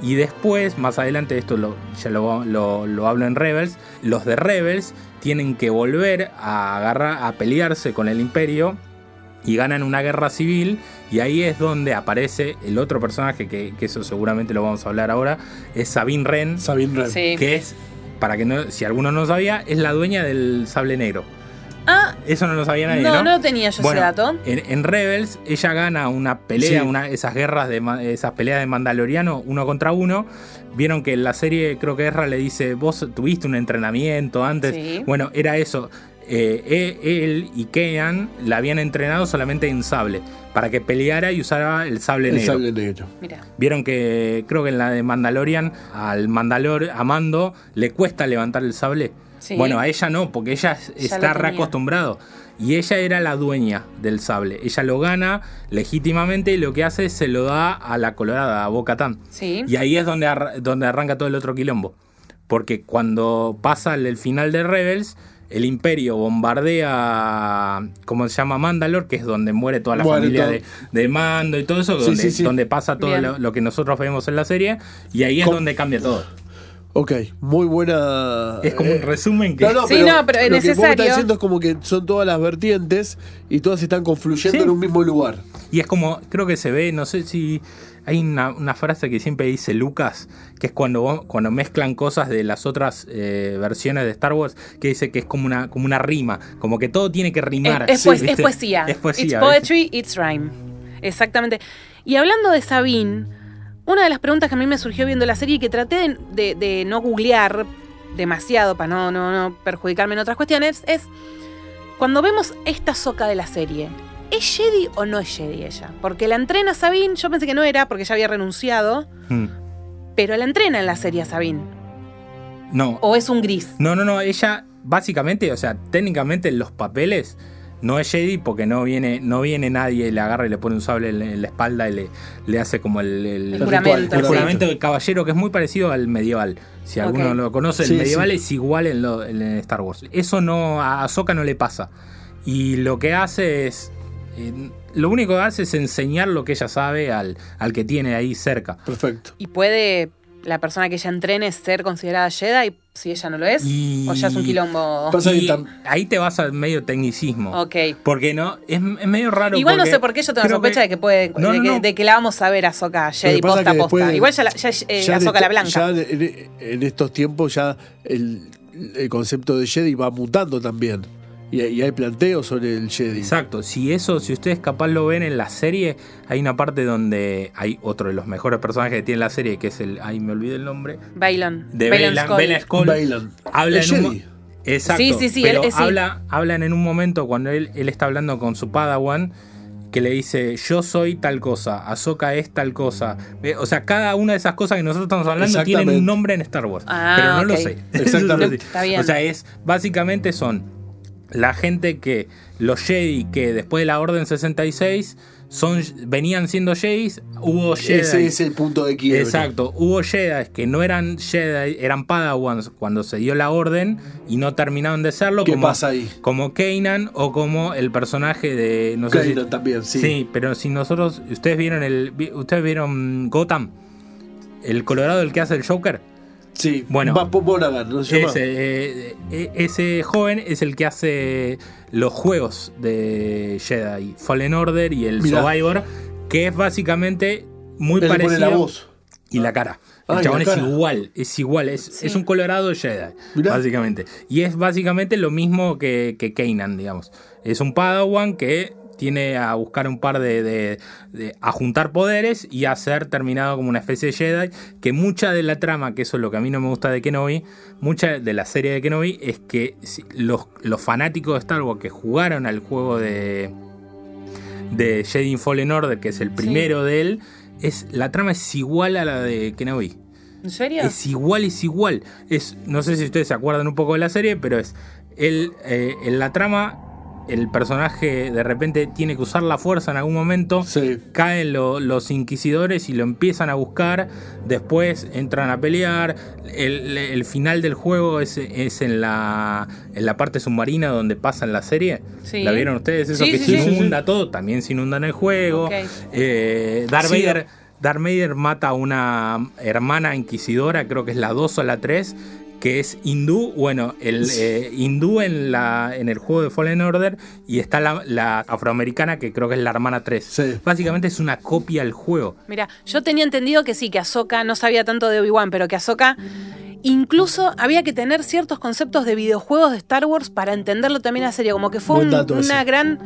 Speaker 5: Y después, más adelante, esto ya lo, lo- lo hablo en Rebels, los de Rebels tienen que volver a agarrar, a pelearse con el imperio y ganan una guerra civil y ahí es donde aparece el otro personaje que, que eso seguramente lo vamos a hablar ahora es Sabine Wren
Speaker 4: Sabine Wren.
Speaker 1: Sí.
Speaker 5: que es para que no si alguno no sabía es la dueña del sable negro
Speaker 1: Ah,
Speaker 5: eso no lo sabía nadie
Speaker 1: no,
Speaker 5: no,
Speaker 1: no tenía yo
Speaker 5: Bueno,
Speaker 1: ese dato.
Speaker 5: En, en Rebels ella gana una pelea,
Speaker 4: Sí.
Speaker 5: una, esas guerras de esas peleas de Mandaloriano uno contra uno. Vieron que en la serie creo que Ezra le dice, vos tuviste un entrenamiento antes.
Speaker 1: Sí.
Speaker 5: Bueno, era eso. Eh, e- él y Kean la habían entrenado solamente en sable, para que peleara y usara el sable
Speaker 4: El
Speaker 5: negro.
Speaker 4: sable negro.
Speaker 1: Mira.
Speaker 5: Vieron que creo que en la de Mandalorian al Mandalor a Mando le cuesta levantar el sable.
Speaker 1: Sí.
Speaker 5: Bueno, a ella no, porque ella
Speaker 1: Ya
Speaker 5: está reacostumbrado. Y ella era la dueña del sable. Ella lo gana legítimamente y lo que hace es se lo da a la colorada, a Boca
Speaker 1: Sí.
Speaker 5: Y ahí es donde, arra- donde arranca todo el otro quilombo. Porque cuando pasa el final de Rebels, el Imperio bombardea, ¿cómo se llama? Mandalor, que es donde muere toda la familia de, de Mando y todo eso,
Speaker 4: Sí,
Speaker 5: donde,
Speaker 4: sí, sí.
Speaker 5: donde pasa todo lo, lo que nosotros vemos en la serie. Y ahí es donde cambia todo.
Speaker 4: Ok, muy buena.
Speaker 5: Es como
Speaker 4: eh,
Speaker 5: un resumen que...
Speaker 4: No, no,
Speaker 1: Sí,
Speaker 4: pero,
Speaker 1: no, pero es
Speaker 4: lo que vos me
Speaker 1: necesario.
Speaker 4: estás diciendo es como que son todas las vertientes y todas están confluyendo
Speaker 5: Sí.
Speaker 4: en un mismo lugar.
Speaker 5: Y es como, creo que se ve, no sé si hay una, una frase que siempre dice Lucas, que es cuando, cuando mezclan cosas de las otras eh, versiones de Star Wars, que dice que es como una, como una rima, como que todo tiene que rimar.
Speaker 1: Es, es poes- es poesía.
Speaker 5: Es poesía.
Speaker 1: It's poetry, it's rhyme. Exactamente. Y hablando de Sabine, una de las preguntas que a mí me surgió viendo la serie y que traté de, de- de no googlear demasiado para no, no, no perjudicarme en otras cuestiones es, cuando vemos esta soca de la serie, ¿es Jedi o no es Jedi ella? Porque la entrena Sabine, yo pensé que no era porque ya había renunciado,
Speaker 5: Mm.
Speaker 1: pero la entrena en la serie a Sabine.
Speaker 5: No,
Speaker 1: ¿O es un gris?
Speaker 5: no, no, no, ella básicamente, o sea, técnicamente en los papeles no es Jedi porque no viene, no viene nadie y le agarra y le pone un sable en, la espalda y le, le hace como el, el-
Speaker 1: El juramento,
Speaker 5: el
Speaker 1: sí.
Speaker 5: juramento del caballero, que es muy parecido al medieval. Si alguno lo conoce,
Speaker 4: Sí,
Speaker 5: el medieval
Speaker 4: sí.
Speaker 5: es igual en, lo- en Star Wars. Eso no, a Ahsoka no le pasa. Y lo que hace es. Eh, lo único que hace es enseñar lo que ella sabe al, al que tiene ahí cerca.
Speaker 4: Perfecto.
Speaker 1: ¿Y puede la persona que ella entrene ser considerada Jedi si ella no lo es?
Speaker 5: Y-
Speaker 1: ¿O ya es un quilombo?
Speaker 5: Y ahí te vas al medio tecnicismo.
Speaker 1: Ok.
Speaker 5: Porque no, es, es medio raro.
Speaker 1: Igual no sé por qué yo tengo sospecha de que puede,
Speaker 5: No,
Speaker 1: de,
Speaker 5: no,
Speaker 1: que,
Speaker 5: no.
Speaker 1: de que la vamos a ver a Soca Jedi
Speaker 4: Lo que pasa
Speaker 1: posta a posta. Igual ya, la, ya, eh,
Speaker 4: Ya
Speaker 1: la blanca.
Speaker 4: ya en, en estos tiempos ya el, el concepto de Jedi va mutando también. Y, y hay planteos sobre el Jedi.
Speaker 5: Exacto, si eso, si ustedes capaz lo ven en la serie, hay una parte donde hay otro de los mejores personajes que tiene la serie, que es el, ay me olvidé el nombre,
Speaker 1: Bailon.
Speaker 5: de
Speaker 1: Bailon.
Speaker 5: Habla
Speaker 4: El
Speaker 5: en un mo-
Speaker 4: Jedi.
Speaker 5: Exacto.
Speaker 1: Sí, sí, sí,
Speaker 5: pero
Speaker 1: él- sí.
Speaker 5: habla, hablan en un momento cuando él, él está hablando con su Padawan que le dice yo soy tal cosa, Ahsoka es tal cosa. Eh, O sea, cada una de esas cosas que nosotros estamos hablando tienen un nombre en Star Wars.
Speaker 1: Ah,
Speaker 5: pero no lo sé.
Speaker 4: Exactamente.
Speaker 1: Está bien.
Speaker 5: O sea, es básicamente son la gente que los Jedi que después de la Orden 66 son venían siendo Jedis, hubo Jedi.
Speaker 4: Ese es el punto de quiebre.
Speaker 5: Exacto, hubo Jedi que no eran Jedi, eran Padawans cuando se dio la orden y no terminaron de serlo.
Speaker 4: ¿Qué
Speaker 5: como,
Speaker 4: pasa ahí?
Speaker 5: Como Kanan o como el personaje de. No sé si-
Speaker 4: Kanan también, sí.
Speaker 5: pero si nosotros. Ustedes vieron el. Ustedes vieron Gotham, el Colorado, el que hace el Joker.
Speaker 4: Sí.
Speaker 5: Bueno.
Speaker 4: Va.
Speaker 5: Ese, eh, eh, ese joven es el que hace los juegos de Jedi, Fallen Order y el
Speaker 4: Mirá.
Speaker 5: Survivor, que es básicamente muy
Speaker 4: Él le pone
Speaker 5: parecido.
Speaker 4: la voz.
Speaker 5: Y la cara. El
Speaker 4: Ah, y
Speaker 5: chabón
Speaker 4: la
Speaker 5: es
Speaker 4: cara.
Speaker 5: igual, es igual, es,
Speaker 1: Sí.
Speaker 5: es un colorado Jedi,
Speaker 4: Mirá.
Speaker 5: básicamente. Y es básicamente lo mismo que, que Kanan, digamos. Es un Padawan que tiene a buscar un par de, de- de- a juntar poderes y a ser terminado como una especie de Jedi. Que mucha de la trama, que eso es lo que a mí no me gusta de Kenobi, mucha de la serie de Kenobi es que los, los fanáticos de Star Wars que jugaron al juego de, de Jedi Fallen Order, que es el primero de él, es, la trama es igual a la de Kenobi.
Speaker 1: ¿En serio?
Speaker 5: Es igual, es igual. Es, no sé si ustedes se acuerdan un poco de la serie, pero es. Él, eh, en la trama, el personaje de repente tiene que usar la fuerza en algún momento.
Speaker 4: Sí.
Speaker 5: Caen lo- los inquisidores y lo empiezan a buscar. Después entran a pelear. El, el final del juego es, es en, la, en la parte submarina donde pasa en la serie.
Speaker 1: Sí.
Speaker 5: ¿La vieron ustedes? Eso
Speaker 1: Sí,
Speaker 5: que
Speaker 1: sí,
Speaker 5: se inunda todo. También se inunda en el juego.
Speaker 1: Ok.
Speaker 5: Eh, Darth
Speaker 4: Sí,
Speaker 5: Vader. Darth Vader mata a una hermana inquisidora, creo que es la 2 o la 3, que es hindú. Bueno, el eh, hindú en, la, en el juego de Fallen Order y está la, la afroamericana, que creo que es la hermana 3.
Speaker 4: Sí.
Speaker 5: Básicamente es una copia del juego.
Speaker 1: Mira, yo tenía entendido que sí, que Ahsoka no sabía tanto de Obi-Wan, pero que Ahsoka incluso había que tener ciertos conceptos de videojuegos de Star Wars para entenderlo también la serie, como que fue un- una gran,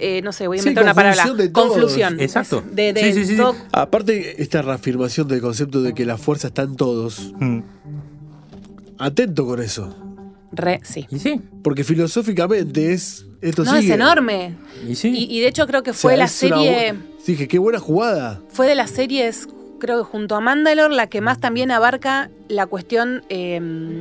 Speaker 1: eh, no sé, voy a
Speaker 4: Sí,
Speaker 1: inventar una palabra,
Speaker 4: confusión de
Speaker 1: conflusión.
Speaker 5: Exacto.
Speaker 1: De, de
Speaker 5: Sí, sí, sí, sí.
Speaker 1: todo-
Speaker 4: Aparte, esta reafirmación del concepto de que la fuerza está en todos.
Speaker 5: Mm.
Speaker 4: Atento con eso.
Speaker 1: Re, sí.
Speaker 5: Y sí,
Speaker 4: Porque filosóficamente es. Esto
Speaker 1: No, es enorme.
Speaker 5: y sí.
Speaker 1: Y, y de hecho creo que
Speaker 4: O sea,
Speaker 1: fue la
Speaker 4: es una
Speaker 1: serie,
Speaker 4: bu- Dije, qué buena jugada.
Speaker 1: fue de las series, creo que junto a Mandalore, la que más también abarca la cuestión eh,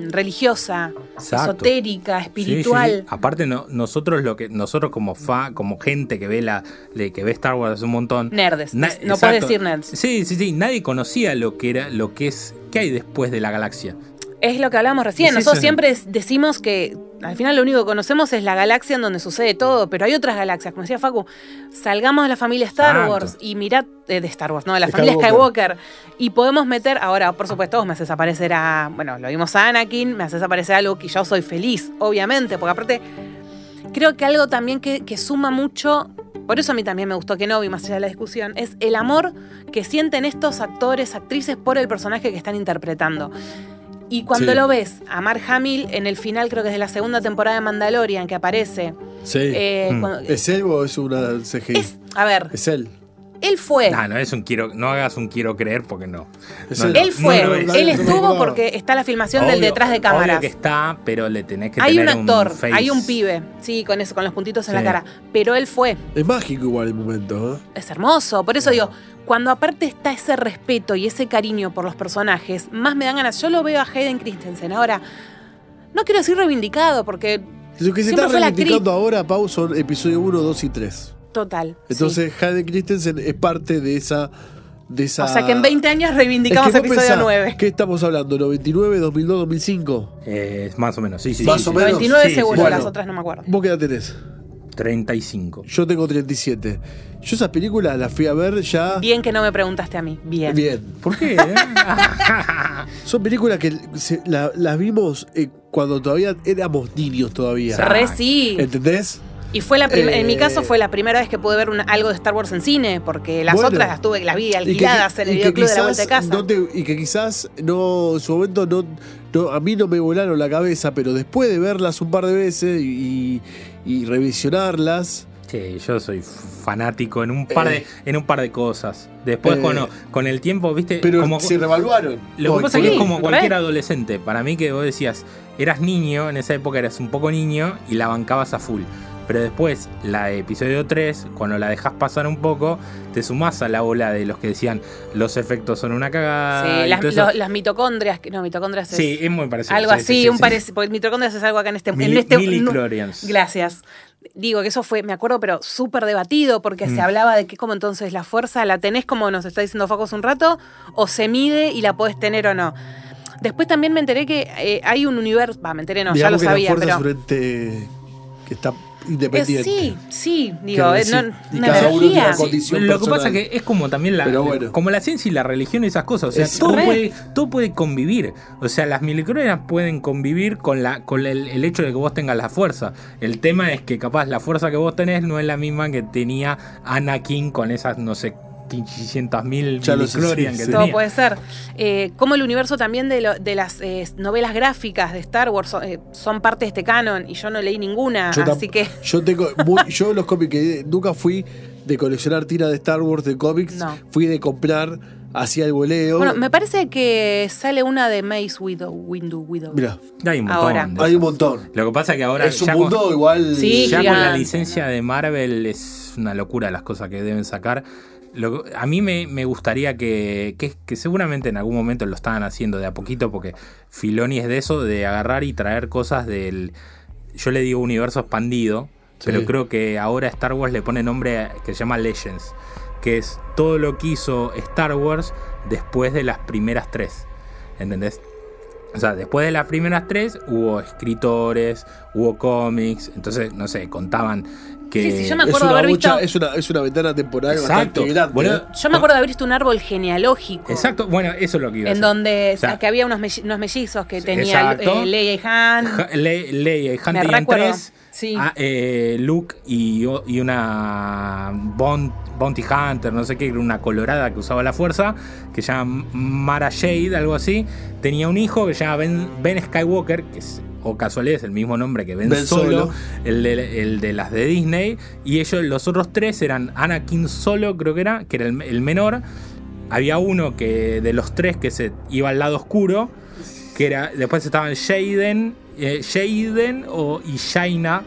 Speaker 1: religiosa,
Speaker 5: Exacto.
Speaker 1: esotérica,
Speaker 5: Sí, sí,
Speaker 1: espiritual.
Speaker 5: sí. Aparte no, nosotros lo que nosotros como fa, como gente que ve la que ve Star Wars hace un montón.
Speaker 1: Nerds.
Speaker 5: Na-
Speaker 1: no puedes decir nerds.
Speaker 5: Sí, sí, sí. Nadie conocía lo que era, lo que es, qué hay después de la galaxia.
Speaker 1: Es lo que hablábamos recién. Nosotros siempre decimos que al final lo único que conocemos es la galaxia en donde sucede todo, pero hay otras galaxias. Como decía Facu, salgamos de la familia Star. Wars y mirad eh, de Star Wars, no, de la familia
Speaker 4: Skywalker.
Speaker 1: Skywalker. Y podemos meter, ahora, por supuesto, vos me haces aparecer a. Bueno, lo vimos a Anakin, me haces aparecer algo que yo soy feliz, obviamente, porque aparte, creo que algo también que, que suma mucho. Por eso a mí también me gustó que no vi más allá de la discusión, es el amor que sienten estos actores, actrices por el personaje que están interpretando. Y cuando
Speaker 4: Sí.
Speaker 1: lo ves a Mark Hamill en el final, creo que es de la segunda temporada de Mandalorian, que aparece.
Speaker 4: Sí.
Speaker 1: eh,
Speaker 5: Mm.
Speaker 1: cuando-
Speaker 4: ¿Es él o es una CGI?
Speaker 1: es- a ver,
Speaker 4: Es él.
Speaker 1: Él fue.
Speaker 5: No, no es un quiero, no hagas un quiero creer porque no.
Speaker 4: Es
Speaker 5: No,
Speaker 4: él.
Speaker 5: no,
Speaker 1: fue.
Speaker 5: no
Speaker 1: él estuvo porque está la filmación del detrás de
Speaker 5: obvio
Speaker 1: cámaras.
Speaker 5: que está, pero le tenés que
Speaker 1: Hay un actor,
Speaker 5: face.
Speaker 1: hay un pibe, sí, con eso, con los puntitos en la cara. Pero él fue.
Speaker 4: Es mágico igual el momento, ¿eh?
Speaker 1: Es hermoso. Por eso digo, cuando aparte está ese respeto y ese cariño por los personajes, más me dan ganas. Yo lo veo a Hayden Christensen. Ahora, no quiero decir reivindicado, porque
Speaker 4: Lo que se está
Speaker 1: fue la
Speaker 4: reivindicando ahora, Pau, son episodio 1, 2 y 3.
Speaker 1: Total. sí.
Speaker 4: Entonces, Hayden Christensen es parte de esa. De esa...
Speaker 1: O sea que en 20 años reivindicamos
Speaker 4: Es que
Speaker 1: episodio
Speaker 4: pensá,
Speaker 1: 9.
Speaker 4: ¿Qué estamos hablando? ¿99, 2002, 2005?
Speaker 5: Eh, más o menos, sí, sí.
Speaker 4: Más
Speaker 5: sí,
Speaker 4: o
Speaker 5: sí.
Speaker 4: menos.
Speaker 1: 29
Speaker 5: Sí,
Speaker 1: seguro,
Speaker 4: bueno.
Speaker 1: las otras no me acuerdo.
Speaker 4: ¿Vos qué edad tenés?
Speaker 5: 35.
Speaker 4: Yo tengo 37. Yo esas películas las fui a ver ya.
Speaker 1: Bien que no me preguntaste a mí. Bien.
Speaker 4: Bien.
Speaker 5: ¿Por qué?
Speaker 4: Son películas que se- la- las vimos eh, cuando todavía éramos niños todavía.
Speaker 1: Re sí.
Speaker 4: ¿Entendés?
Speaker 1: Y fue la
Speaker 4: Eh,
Speaker 1: en mi caso fue la primera vez que pude ver una- algo de Star Wars en cine, porque las
Speaker 4: Bueno.
Speaker 1: otras las tuve, las vi
Speaker 4: que-
Speaker 1: alquiladas en el videoclub de la vuelta de casa.
Speaker 4: no te- y que quizás no, en su momento no, no- a mí no me volaron la cabeza, pero después de verlas un par de veces y, y revisionarlas.
Speaker 5: Sí, yo soy fanático en un par de,
Speaker 4: Eh.
Speaker 5: en un par de cosas. Después,
Speaker 4: Eh.
Speaker 5: con, con el tiempo, viste,
Speaker 4: Pero
Speaker 5: como,
Speaker 4: se revaluaron.
Speaker 5: Lo que pasa es que es como cualquier adolescente. Para mí que vos decías, eras niño, en esa época eras un poco niño y la bancabas a full. Pero después, la de episodio 3, cuando la dejas pasar un poco, te sumás a la ola de los que decían los efectos son una cagada.
Speaker 1: Sí, las, lo- mitocondrias, no, mitocondrias es
Speaker 5: Sí, es muy parecido.
Speaker 1: algo
Speaker 5: sí,
Speaker 1: así,
Speaker 5: sí, sí,
Speaker 1: un
Speaker 5: sí.
Speaker 1: parecido, porque mitocondrias es algo acá en este... en
Speaker 5: Mili-
Speaker 1: este. Gracias. Digo que eso fue, me acuerdo, pero súper debatido porque
Speaker 5: Mm.
Speaker 1: se hablaba de que como entonces la fuerza la tenés como nos está diciendo hace un rato, o se mide y la podés tener o no. Después también me enteré que eh, hay un universo, va, me enteré, no, ya lo
Speaker 4: que
Speaker 1: sabía,
Speaker 4: la fuerza
Speaker 1: pero...
Speaker 4: ente que está
Speaker 1: Eh,
Speaker 4: independiente.
Speaker 1: sí, sí, digo, eh, no-
Speaker 4: y
Speaker 1: una
Speaker 4: cada uno tiene
Speaker 1: energía.
Speaker 4: una condición
Speaker 5: Lo que pasa es que es como también la,
Speaker 4: bueno.
Speaker 5: como la ciencia y la religión y esas cosas. O sea,
Speaker 4: Es
Speaker 5: todo
Speaker 1: re.
Speaker 5: puede, todo puede convivir. O sea, las milicronas pueden convivir con la, con el, el hecho de que vos tengas la fuerza. El tema es que capaz la fuerza que vos tenés no es la misma que tenía Anakin con esas, no sé, 500 mil
Speaker 4: Ya lo sé,
Speaker 5: miliclorian
Speaker 4: sí,
Speaker 5: que
Speaker 4: sí.
Speaker 1: Todo
Speaker 5: tenía.
Speaker 1: puede ser. Eh, como el universo también de, lo- de las eh, novelas gráficas de Star Wars son, eh, son parte de este canon y yo no leí ninguna,
Speaker 4: Yo
Speaker 1: así que
Speaker 4: Yo tengo. muy- yo los cómics que nunca fui de coleccionar tiras de Star Wars de cómics.
Speaker 1: No.
Speaker 4: Fui de comprar así al voleo.
Speaker 1: bueno, me parece que sale una de Mace Widow, Windu Widow.
Speaker 4: Mira,
Speaker 5: Hay un montón.
Speaker 1: Ahora.
Speaker 4: hay un montón.
Speaker 5: Lo que pasa es que ahora
Speaker 4: es un
Speaker 5: ya
Speaker 4: mundo
Speaker 5: con,
Speaker 4: igual.
Speaker 1: Sí,
Speaker 5: ya con la licencia de Marvel es una locura las cosas que deben sacar. Lo a mí me, me gustaría que, que, que seguramente en algún momento lo estaban haciendo de a poquito, porque Filoni es de eso, de agarrar y traer cosas del, yo le digo universo expandido, pero creo que ahora Star Wars le pone nombre que se llama Legends, que es todo lo que hizo Star Wars después de las primeras tres. ¿Entendés? O sea, después de las primeras tres hubo escritores, hubo cómics, entonces, no sé, contaban que...
Speaker 1: Sí, sí, yo me
Speaker 4: Es
Speaker 1: acuerdo
Speaker 4: una,
Speaker 1: haber
Speaker 4: bocha-
Speaker 1: visto-
Speaker 4: es, una, es una ventana temporal
Speaker 5: Exacto.
Speaker 4: bastante grande.
Speaker 5: Boludo,
Speaker 4: ¿eh?
Speaker 1: Yo me acuerdo de haber visto un árbol genealógico.
Speaker 5: Exacto, bueno, eso es lo que iba a
Speaker 1: En
Speaker 5: decir.
Speaker 1: donde
Speaker 5: O sea,
Speaker 1: que había unos, melli- unos mellizos que tenía
Speaker 5: exacto.
Speaker 1: eh, Leia y Han.
Speaker 5: Ja- Le- Leia y Han
Speaker 1: Me
Speaker 5: tenían
Speaker 1: recuerdo,
Speaker 5: tres,
Speaker 1: sí.
Speaker 5: ah, eh, Luke y, una Bont- Bounty Hunter, no sé qué, una colorada que usaba la fuerza, que se llama Mara Jade, algo así, tenía un hijo que se llama Ben, Ben Skywalker, que es, o casualidad es el mismo nombre que Ben,
Speaker 4: Ben
Speaker 5: Solo,
Speaker 4: Solo.
Speaker 5: El, de, el de las de Disney, y ellos, los otros tres eran Anakin Solo, creo que era, que era el, el menor, había uno que de los tres que se iba al lado oscuro, que era, después estaban Jaden, eh, Jaden o, y Shaina,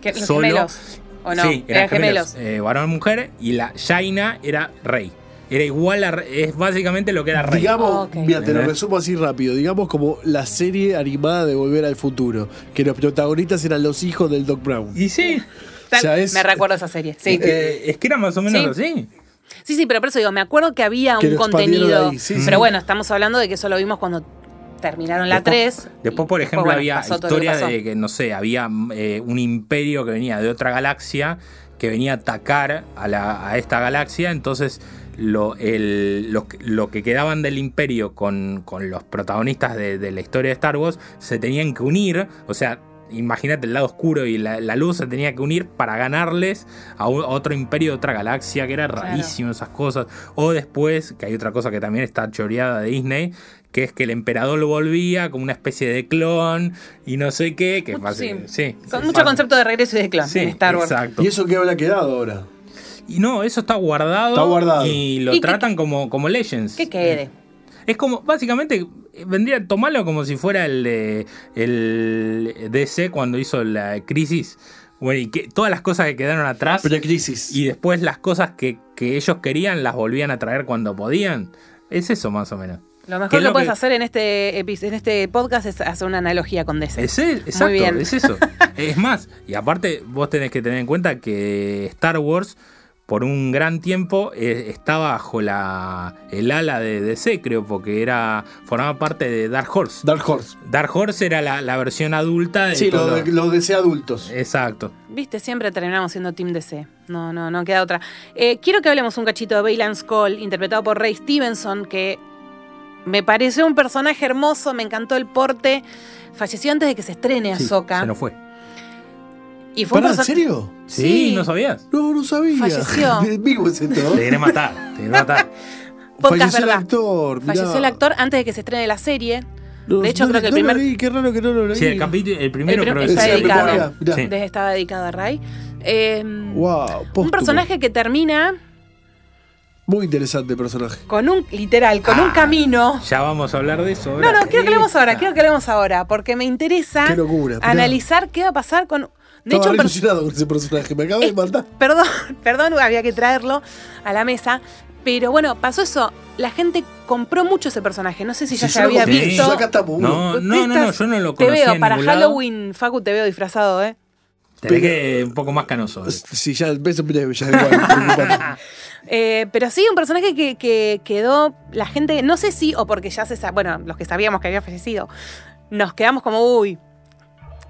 Speaker 1: que, los
Speaker 5: solo.
Speaker 1: gemelos. ¿O no?
Speaker 5: Sí,
Speaker 1: eran gemelos.
Speaker 5: eh, varón mujer, y la Shaina era rey. Era igual a es básicamente lo que era rey.
Speaker 4: Digamos,
Speaker 1: Ok.
Speaker 4: mira, te lo resumo así rápido. Digamos como la serie animada de Volver al Futuro. Que los protagonistas eran los hijos del Doc Brown.
Speaker 5: y sí,
Speaker 4: o sea, es-
Speaker 1: Me recuerdo esa serie. Sí.
Speaker 5: eh, es que era más o menos
Speaker 1: Sí.
Speaker 5: así.
Speaker 1: sí, sí, pero por eso digo, me acuerdo que había
Speaker 4: Que
Speaker 1: un contenido.
Speaker 4: ahí, sí,
Speaker 1: pero
Speaker 4: sí.
Speaker 1: bueno, estamos hablando de que eso lo vimos cuando terminaron la
Speaker 5: Después-
Speaker 1: 3.
Speaker 5: Después, por ejemplo,
Speaker 1: bueno,
Speaker 5: había
Speaker 1: pasó todo lo que
Speaker 5: historia
Speaker 1: pasó.
Speaker 5: de que, no sé, había eh, un imperio que venía de otra galaxia que venía a atacar a, la- a esta galaxia, entonces lo, el- lo, que- lo que quedaban del imperio con, con los protagonistas de, de la historia de Star Wars se tenían que unir, o sea, imagínate el lado oscuro y la, la luz se tenía que unir para ganarles a, otro imperio de otra galaxia, que era
Speaker 1: Claro.
Speaker 5: rarísimo esas cosas. O después, que hay otra cosa que también está choreada de Disney, que es que el emperador volvía como una especie de clon y no sé qué, que
Speaker 1: Sí.
Speaker 5: básicamente- sí.
Speaker 1: Con mucho concepto de regreso y de clon
Speaker 5: Sí,
Speaker 1: en Star Wars.
Speaker 5: exacto.
Speaker 4: ¿Y eso qué habrá quedado ahora?
Speaker 5: Y no, eso está guardado,
Speaker 4: Está guardado.
Speaker 5: y lo
Speaker 1: Y que-
Speaker 5: tratan como, como Legends.
Speaker 1: Que quede.
Speaker 5: Es como, básicamente, vendría, tomarlo como si fuera el, de- el DC cuando hizo la crisis. Bueno, y que todas las cosas que quedaron atrás
Speaker 4: Precrisis.
Speaker 5: y después las cosas que, que ellos querían las volvían a traer cuando podían. Es eso más o menos.
Speaker 1: Lo
Speaker 5: ¿Qué
Speaker 1: mejor que
Speaker 5: lo
Speaker 1: puedes
Speaker 5: que-
Speaker 1: hacer en este, en este podcast es hacer una analogía con DC.
Speaker 5: Es, e- exacto,
Speaker 1: bien.
Speaker 5: es eso. es más, y aparte vos tenés que tener en cuenta que Star Wars por un gran tiempo eh, estaba bajo la el ala de DC, creo, porque era formaba parte de Dark Horse.
Speaker 4: Dark Horse.
Speaker 5: Dark Horse era la, la versión adulta de
Speaker 4: Sí,
Speaker 5: todo
Speaker 4: los de, los DC adultos.
Speaker 5: Exacto.
Speaker 1: Viste, siempre terminamos siendo Team DC. No, no, no queda otra. Eh, quiero que hablemos un cachito de Baylan's Call, interpretado por Ray Stevenson, que me pareció un personaje hermoso, me encantó el porte. Falleció antes de que se estrene
Speaker 5: Sí,
Speaker 1: Ahsoka.
Speaker 5: se nos fue.
Speaker 1: y fue un
Speaker 4: ¿Para, en serio?
Speaker 5: Sí,
Speaker 1: Sí.
Speaker 5: ¿no sabías?
Speaker 4: No, no sabía.
Speaker 1: Falleció.
Speaker 4: Vivo ese todo.
Speaker 5: Te querés matar, te querés matar.
Speaker 1: Podcast,
Speaker 4: Falleció el
Speaker 1: ¿verdad?
Speaker 4: actor. mirá.
Speaker 1: Falleció el actor antes de que se estrene la serie.
Speaker 4: No,
Speaker 1: de hecho,
Speaker 4: no,
Speaker 1: creo que el
Speaker 4: no lo
Speaker 1: primer
Speaker 4: leí, qué raro que no lo leí.
Speaker 5: Sí, el, capítulo, el primero
Speaker 1: El prim-
Speaker 5: creo que
Speaker 1: está dedicado.
Speaker 5: Sí.
Speaker 1: estaba dedicado a Ray. Eh,
Speaker 4: Wow,
Speaker 1: un
Speaker 4: póstumo.
Speaker 1: personaje que termina
Speaker 4: Muy interesante personaje.
Speaker 1: con un, literal, con un
Speaker 5: Ah.
Speaker 1: camino.
Speaker 5: Ya vamos a hablar de eso.
Speaker 1: No,
Speaker 5: ahora.
Speaker 1: no, quiero que hablemos ahora, quiero que hablemos ahora, porque me interesa
Speaker 4: Qué locura.
Speaker 1: analizar qué va a pasar con... De
Speaker 4: Estaba
Speaker 1: hecho,
Speaker 4: ilusionado con ese personaje. Me acaba de
Speaker 1: Eh,
Speaker 4: matar.
Speaker 1: Perdón, perdón, había que traerlo a la mesa. Pero bueno, pasó eso. La gente compró mucho ese personaje. No sé si ya
Speaker 4: Si
Speaker 1: se había
Speaker 4: compré,
Speaker 1: visto.
Speaker 5: No, no, no, no, yo no lo
Speaker 1: Te
Speaker 5: conocía
Speaker 1: veo,
Speaker 5: en
Speaker 1: para
Speaker 5: lado.
Speaker 1: Halloween, Facu, te veo disfrazado, ¿eh?
Speaker 5: Tenés que un poco más canoso.
Speaker 4: Si ya el breve, ya igual.
Speaker 1: Eh, pero sí, un personaje que, que quedó. La gente, no sé si, o porque ya se sa- Bueno, los que sabíamos que había fallecido, nos quedamos como, uy.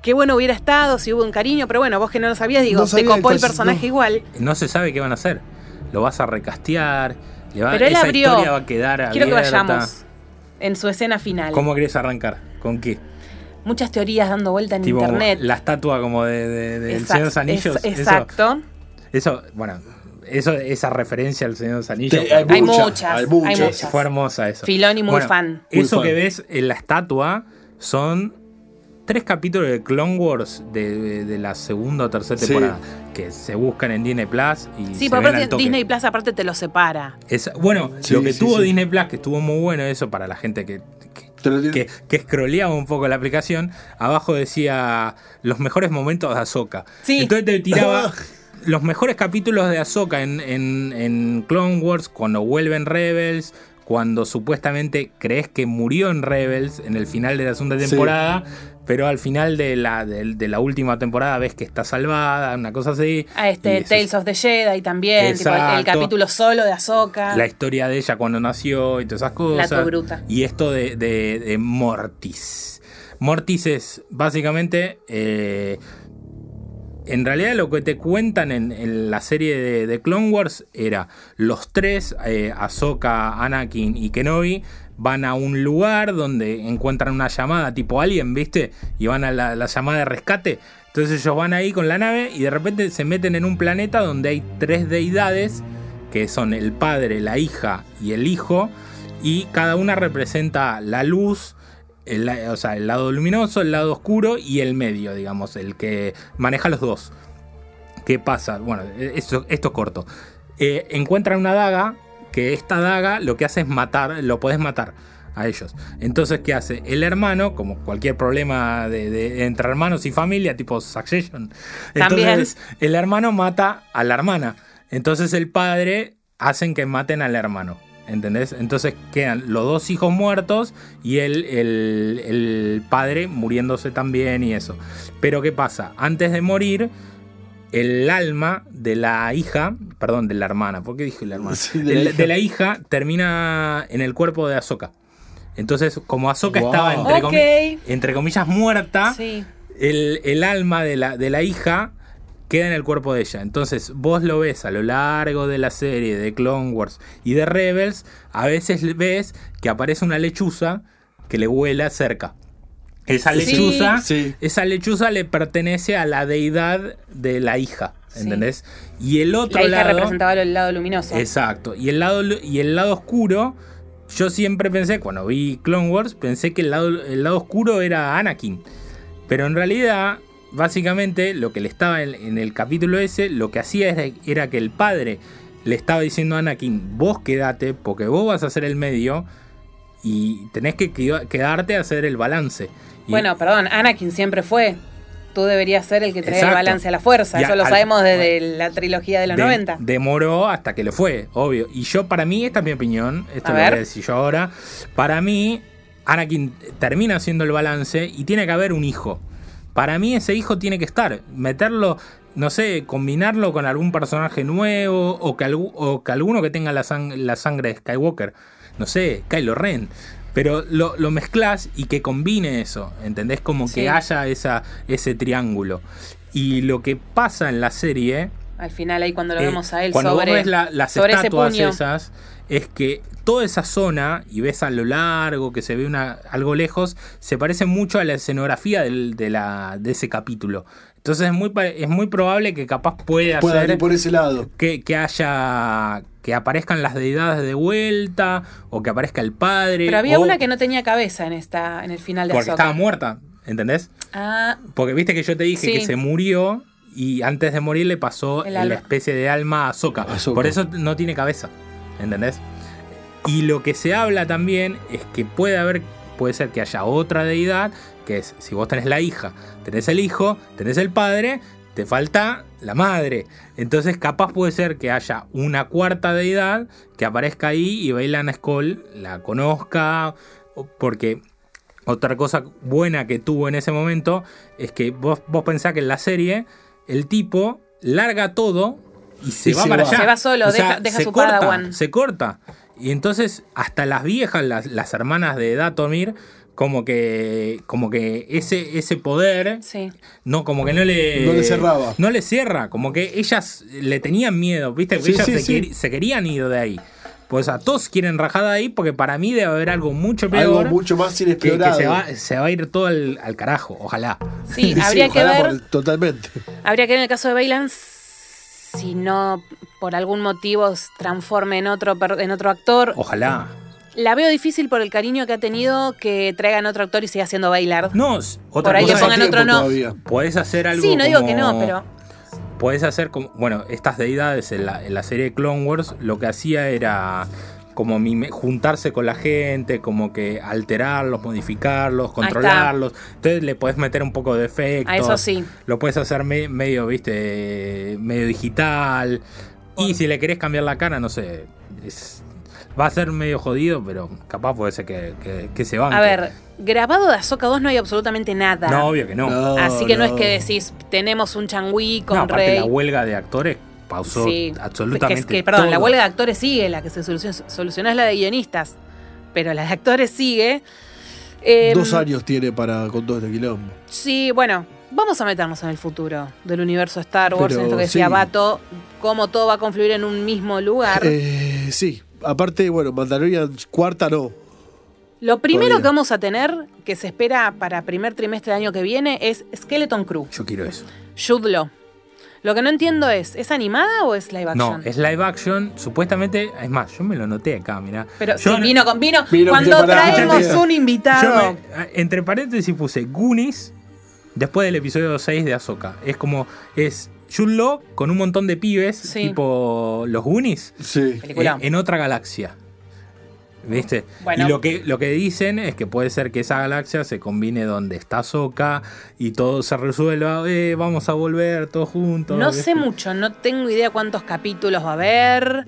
Speaker 1: Qué bueno hubiera estado si hubo un cariño, pero bueno, vos que no lo sabías, digo,
Speaker 4: No
Speaker 1: te copó el personaje
Speaker 4: no.
Speaker 1: igual.
Speaker 5: No se sabe qué van a hacer. Lo vas a recastear. le va-
Speaker 1: Pero él
Speaker 5: esa
Speaker 1: abrió.
Speaker 5: historia va a quedar
Speaker 1: Quiero que vayamos en su escena final.
Speaker 5: ¿Cómo querés arrancar? ¿Con qué?
Speaker 1: Muchas teorías dando vuelta en
Speaker 5: Tipo,
Speaker 1: internet.
Speaker 5: la estatua como de, de- del
Speaker 1: Exact-
Speaker 5: Señor de los Anillos.
Speaker 1: es-
Speaker 5: eso-
Speaker 1: exacto.
Speaker 5: Eso, bueno, eso, esa referencia al Señor de los Anillos.
Speaker 4: Te- hay
Speaker 1: Hay
Speaker 4: mucha,
Speaker 1: muchas,
Speaker 4: hay
Speaker 1: hay
Speaker 4: muchas.
Speaker 5: Fue hermosa eso.
Speaker 1: Filoni muy
Speaker 5: Bueno,
Speaker 1: fan.
Speaker 4: Muy
Speaker 5: Eso
Speaker 4: fan.
Speaker 5: que ves en la estatua son tres capítulos de Clone Wars de, de- de la segunda o tercera
Speaker 4: Sí.
Speaker 5: temporada que se buscan en Disney Plus y
Speaker 1: Sí,
Speaker 5: se
Speaker 1: por
Speaker 5: ven al
Speaker 1: aparte
Speaker 5: toque.
Speaker 1: Disney Plus aparte te lo separa.
Speaker 5: Es- bueno,
Speaker 4: Sí,
Speaker 5: lo que
Speaker 4: sí,
Speaker 5: tuvo
Speaker 4: sí.
Speaker 5: Disney Plus, que estuvo muy bueno eso para la gente que, que, que, que scrolleaba un poco la aplicación, abajo decía los mejores momentos de Ahsoka.
Speaker 1: Sí.
Speaker 5: Entonces te tiraba los mejores capítulos de Ahsoka en, en, en Clone Wars, cuando vuelven Rebels, cuando supuestamente crees que murió en Rebels en el final de la segunda
Speaker 4: Sí.
Speaker 5: temporada. Pero al final de la, de, de la última temporada ves que está salvada, una cosa así.
Speaker 1: A este
Speaker 5: es-
Speaker 1: Tales of the Jedi también, tipo, el- capítulo solo de Ahsoka.
Speaker 5: la historia de ella cuando nació y todas esas cosas.
Speaker 1: Lato bruta.
Speaker 5: Y esto de, de- de Mortis. Mortis es básicamente. eh, en realidad lo que te cuentan en, la serie de, de Clone Wars era los tres, eh, Ahsoka, Anakin y Kenobi, van a un lugar donde encuentran una llamada tipo Alien, ¿viste? Y van a la, la llamada de rescate. Entonces ellos van ahí con la nave y de repente se meten en un planeta donde hay tres deidades, que son el padre, la hija y el hijo, y cada una representa la luz, el, o sea, el lado luminoso, el lado oscuro y el medio, digamos, el que maneja los dos. ¿Qué pasa? Bueno, esto, esto es corto. Eh, encuentran una daga, que esta daga lo que hace es matar, lo podés matar a ellos. Entonces, ¿qué hace? El hermano, como cualquier problema de, de- entre hermanos y familia, tipo Succession,
Speaker 1: También.
Speaker 5: entonces el hermano mata a la hermana. Entonces el padre hacen que maten al hermano. ¿Entendés? Entonces quedan los dos hijos muertos y el, el- el padre muriéndose también y eso. Pero ¿qué pasa? Antes de morir, el alma de la hija, perdón, de la hermana, ¿por qué dije la hermana?
Speaker 4: Sí, de la hija.
Speaker 5: de la hija termina en el cuerpo de Ahsoka. Entonces, como Ahsoka
Speaker 4: Wow.
Speaker 5: estaba entre,
Speaker 1: Ok.
Speaker 5: comi- entre comillas muerta,
Speaker 1: Sí.
Speaker 5: el, el alma de la, de la hija queda en el cuerpo de ella. Entonces vos lo ves a lo largo de la serie de Clone Wars y de Rebels, a veces ves que aparece una lechuza que le vuela cerca. Esa lechuza,
Speaker 4: Sí.
Speaker 5: esa lechuza le pertenece a la deidad de la hija,
Speaker 1: Sí.
Speaker 5: ¿entendés? Y el otro
Speaker 1: La hija
Speaker 5: lado,
Speaker 1: representaba el lado luminoso.
Speaker 5: Exacto. Y el lado y el lado oscuro, yo siempre pensé, cuando vi Clone Wars, pensé que el lado, el lado oscuro era Anakin. Pero en realidad, básicamente, lo que le estaba en, en el capítulo ese, lo que hacía era, era que el padre le estaba diciendo a Anakin, vos quedate, porque vos vas a ser el medio y tenés que queda- quedarte a hacer el balance. Y-
Speaker 1: Bueno, perdón, Anakin siempre fue. Tú deberías ser el que trae el
Speaker 5: Exacto.
Speaker 1: balance a la fuerza. Eso lo
Speaker 5: al-
Speaker 1: sabemos desde la trilogía de los
Speaker 5: de-
Speaker 1: 90.
Speaker 5: Demoró hasta que lo fue, obvio. Y yo, para mí, esta es mi opinión, esto
Speaker 1: A
Speaker 5: lo voy a
Speaker 1: ver.
Speaker 5: decir yo ahora. Para mí, Anakin termina haciendo el balance y tiene que haber un hijo. Para mí, ese hijo tiene que estar. Meterlo, no sé, combinarlo con algún personaje nuevo o que, o que alguno que tenga la, sang- la sangre de Skywalker. No sé, Kylo Ren. Pero lo, lo mezclas y que combine eso, ¿entendés? Como
Speaker 1: Sí.
Speaker 5: que haya esa, ese triángulo. Y lo que pasa en la serie
Speaker 1: Al final ahí cuando lo
Speaker 5: Eh,
Speaker 1: vemos a él
Speaker 5: cuando
Speaker 1: sobre,
Speaker 5: vos ves la- las
Speaker 1: sobre ese
Speaker 5: estatuas
Speaker 1: puño.
Speaker 5: esas, es que toda esa zona, y ves a lo largo, que se ve una, algo lejos, se parece mucho a la escenografía del- de, la, de ese capítulo. Entonces es muy, pa- es muy probable que capaz pueda
Speaker 4: Pueda
Speaker 5: ser
Speaker 4: ir por ese lado.
Speaker 5: que, que haya que aparezcan las deidades de vuelta o que aparezca el padre.
Speaker 1: Pero había
Speaker 5: o-
Speaker 1: una que no tenía cabeza en esta en el final de
Speaker 5: porque
Speaker 1: Ahsoka.
Speaker 5: estaba muerta, ¿entendés?
Speaker 1: Ah,
Speaker 5: Porque viste que yo te dije
Speaker 1: Sí.
Speaker 5: que se murió y antes de morir le pasó
Speaker 1: El
Speaker 5: la especie de alma a. Ahsoka. Por eso no tiene cabeza, ¿entendés? Y lo que se habla también es que puede haber, puede ser que haya otra deidad, que es si vos tenés la hija, tenés el hijo, tenés el padre, te falta la madre. Entonces capaz puede ser que haya una cuarta deidad que aparezca ahí y Bailan Skull la conozca, porque otra cosa buena que tuvo en ese momento es que vos, vos pensás que en la serie el tipo larga todo y se
Speaker 4: Y
Speaker 5: va
Speaker 4: se
Speaker 5: para
Speaker 4: va.
Speaker 5: allá.
Speaker 1: Se va solo,
Speaker 5: O sea,
Speaker 1: deja- deja
Speaker 5: se
Speaker 1: su
Speaker 5: corta,
Speaker 1: Padawan.
Speaker 5: Se corta. Y entonces hasta las viejas, las, las hermanas de Datomir, como que, como que ese, ese poder
Speaker 1: sí.
Speaker 5: no, como que no le.
Speaker 4: No le cerraba.
Speaker 5: No le cierra. Como que ellas le tenían miedo, ¿viste? Porque
Speaker 4: Sí,
Speaker 5: ellas
Speaker 4: sí,
Speaker 5: se,
Speaker 4: sí.
Speaker 5: quer- se querían ir de ahí. Pues a todos quieren rajar de ahí porque para mí debe haber algo mucho
Speaker 4: Algo
Speaker 5: peor.
Speaker 4: mucho más
Speaker 5: que, que se, va, se va a ir todo al, al carajo, ojalá.
Speaker 1: Sí, habría que
Speaker 4: ojalá
Speaker 1: ver.
Speaker 4: por- totalmente.
Speaker 1: Habría que ver en el caso de Bailan si no por algún motivo se transforme en otro per- en otro actor.
Speaker 5: Ojalá.
Speaker 1: La veo difícil por el cariño que ha tenido que traigan otro actor y siga haciendo bailar.
Speaker 5: No, otra
Speaker 1: Por ahí
Speaker 5: cosa
Speaker 1: que pongan otro no.
Speaker 4: Todavía.
Speaker 5: Podés hacer algo.
Speaker 1: Sí, no digo que no, pero
Speaker 5: Podés hacer como. Bueno, estas deidades en la, en la serie de Clone Wars lo que hacía era como mime- juntarse con la gente, como que alterarlos, modificarlos, controlarlos. Entonces le podés meter un poco de efectos.
Speaker 1: a eso sí.
Speaker 5: Lo puedes hacer me- medio, viste, medio digital. Y si le querés cambiar la cara, no sé. es- va a ser medio jodido, pero capaz puede ser que, que- que se banque.
Speaker 1: A ver, grabado de Ahsoka 2 no hay absolutamente nada.
Speaker 5: No, obvio que no.
Speaker 4: No,
Speaker 1: Así que no, es que decís, tenemos un changui con
Speaker 5: No, aparte
Speaker 1: Rey.
Speaker 5: la huelga de actores pausó
Speaker 1: Sí,
Speaker 5: absolutamente
Speaker 1: que perdón, la huelga de actores sigue, la que se soluciona, solucionó es la de guionistas, pero la de actores sigue. Eh,
Speaker 4: Dos años tiene para con todo este quilombo.
Speaker 1: Sí, bueno, vamos a meternos en el futuro del universo Star Wars,
Speaker 4: Pero
Speaker 1: en esto que decía
Speaker 4: sí.
Speaker 1: Bato, cómo todo va a confluir en un mismo lugar.
Speaker 4: Eh, sí, aparte, bueno, Mandalorian cuarta no.
Speaker 1: Lo primero
Speaker 4: todavía.
Speaker 1: que vamos a tener, que se espera para primer trimestre del año que viene, es Skeleton Crew,
Speaker 5: Yo quiero eso.
Speaker 1: Jude Law. Lo que no entiendo es, ¿es animada o es live
Speaker 5: No,
Speaker 1: action?
Speaker 5: es live action. Supuestamente, es más, yo me lo noté acá, mirá.
Speaker 1: Pero
Speaker 5: Yo
Speaker 1: sí,
Speaker 5: no-
Speaker 1: vino con vino.
Speaker 4: Vino
Speaker 1: Cuando traemos un
Speaker 5: yo
Speaker 1: invitado.
Speaker 5: me- entre paréntesis puse Goonies después del episodio 6 de Ahsoka. Es como, es Law con un montón de pibes,
Speaker 1: Sí.
Speaker 5: tipo los Goonies,
Speaker 4: Sí.
Speaker 1: Película.
Speaker 5: en, otra galaxia. ¿Viste?
Speaker 1: Bueno.
Speaker 5: Y lo que, lo que dicen es que puede ser que esa galaxia se combine donde está Ahsoka y todo se resuelva. Eh, vamos a volver todos juntos.
Speaker 1: No
Speaker 5: ¿viste?
Speaker 1: sé mucho, no tengo idea cuántos capítulos va a haber.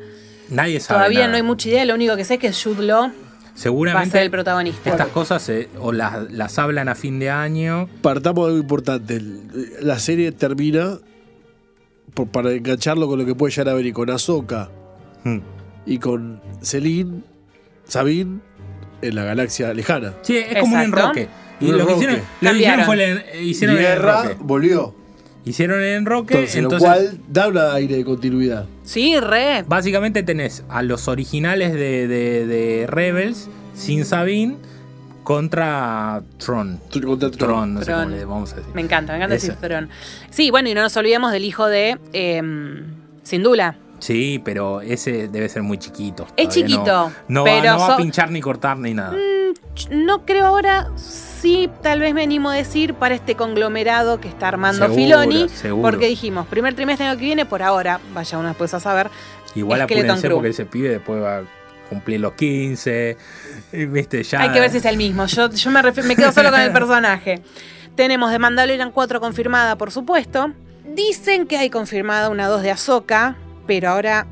Speaker 5: Nadie sabe.
Speaker 1: Todavía
Speaker 5: nada.
Speaker 1: no hay mucha idea, lo único que sé es que Jude Law va a
Speaker 5: Seguramente
Speaker 1: ser el protagonista.
Speaker 5: estas cosas se- o las, las hablan a fin de año.
Speaker 4: Partamos de algo importante. La serie termina por- para engancharlo con lo que puede llegar a ver y con Ahsoka
Speaker 5: Hmm.
Speaker 4: y con Celine, Sabine en la galaxia lejana.
Speaker 5: Sí, es como un enroque. Y
Speaker 4: Un
Speaker 5: lo que hicieron, lo que hicieron
Speaker 1: Cambiaron.
Speaker 5: fue el, en- hicieron el
Speaker 4: Guerra
Speaker 5: enroque.
Speaker 4: volvió.
Speaker 5: Hicieron el enroque,
Speaker 4: Entonces,
Speaker 5: entonces,
Speaker 4: lo cual da un aire de continuidad.
Speaker 1: Sí, re.
Speaker 5: básicamente tenés a los originales de, de- de Rebels sin Sabine contra Tron.
Speaker 4: Contra Tron.
Speaker 5: Tron, no sé
Speaker 1: Tron.
Speaker 5: cómo le vamos a decir.
Speaker 1: Me encanta, me encanta
Speaker 5: Ese.
Speaker 1: decir Throne. Sí, bueno, y no nos olvidemos del hijo de eh, Sindula.
Speaker 5: Sí, pero ese debe ser muy chiquito.
Speaker 1: Es
Speaker 5: Todavía
Speaker 1: chiquito,
Speaker 5: No, no
Speaker 1: pero
Speaker 5: va, no va
Speaker 1: so-
Speaker 5: a pinchar ni cortar ni nada.
Speaker 1: Ch- No creo ahora, sí, tal vez me animo a decir para este conglomerado que está armando
Speaker 5: Seguro,
Speaker 1: Filoni.
Speaker 5: seguro.
Speaker 1: Porque dijimos, primer trimestre del año que viene, por ahora, vaya uno después a saber.
Speaker 5: Igual apúrense porque ese pibe después va a cumplir los 15. y, Viste, ya.
Speaker 1: Hay que ver si es el mismo. Yo, yo me quedo solo con el personaje. Tenemos de Mandalorian 4 confirmada, por supuesto. Dicen que hay confirmada una 2 de Ahsoka, pero ahora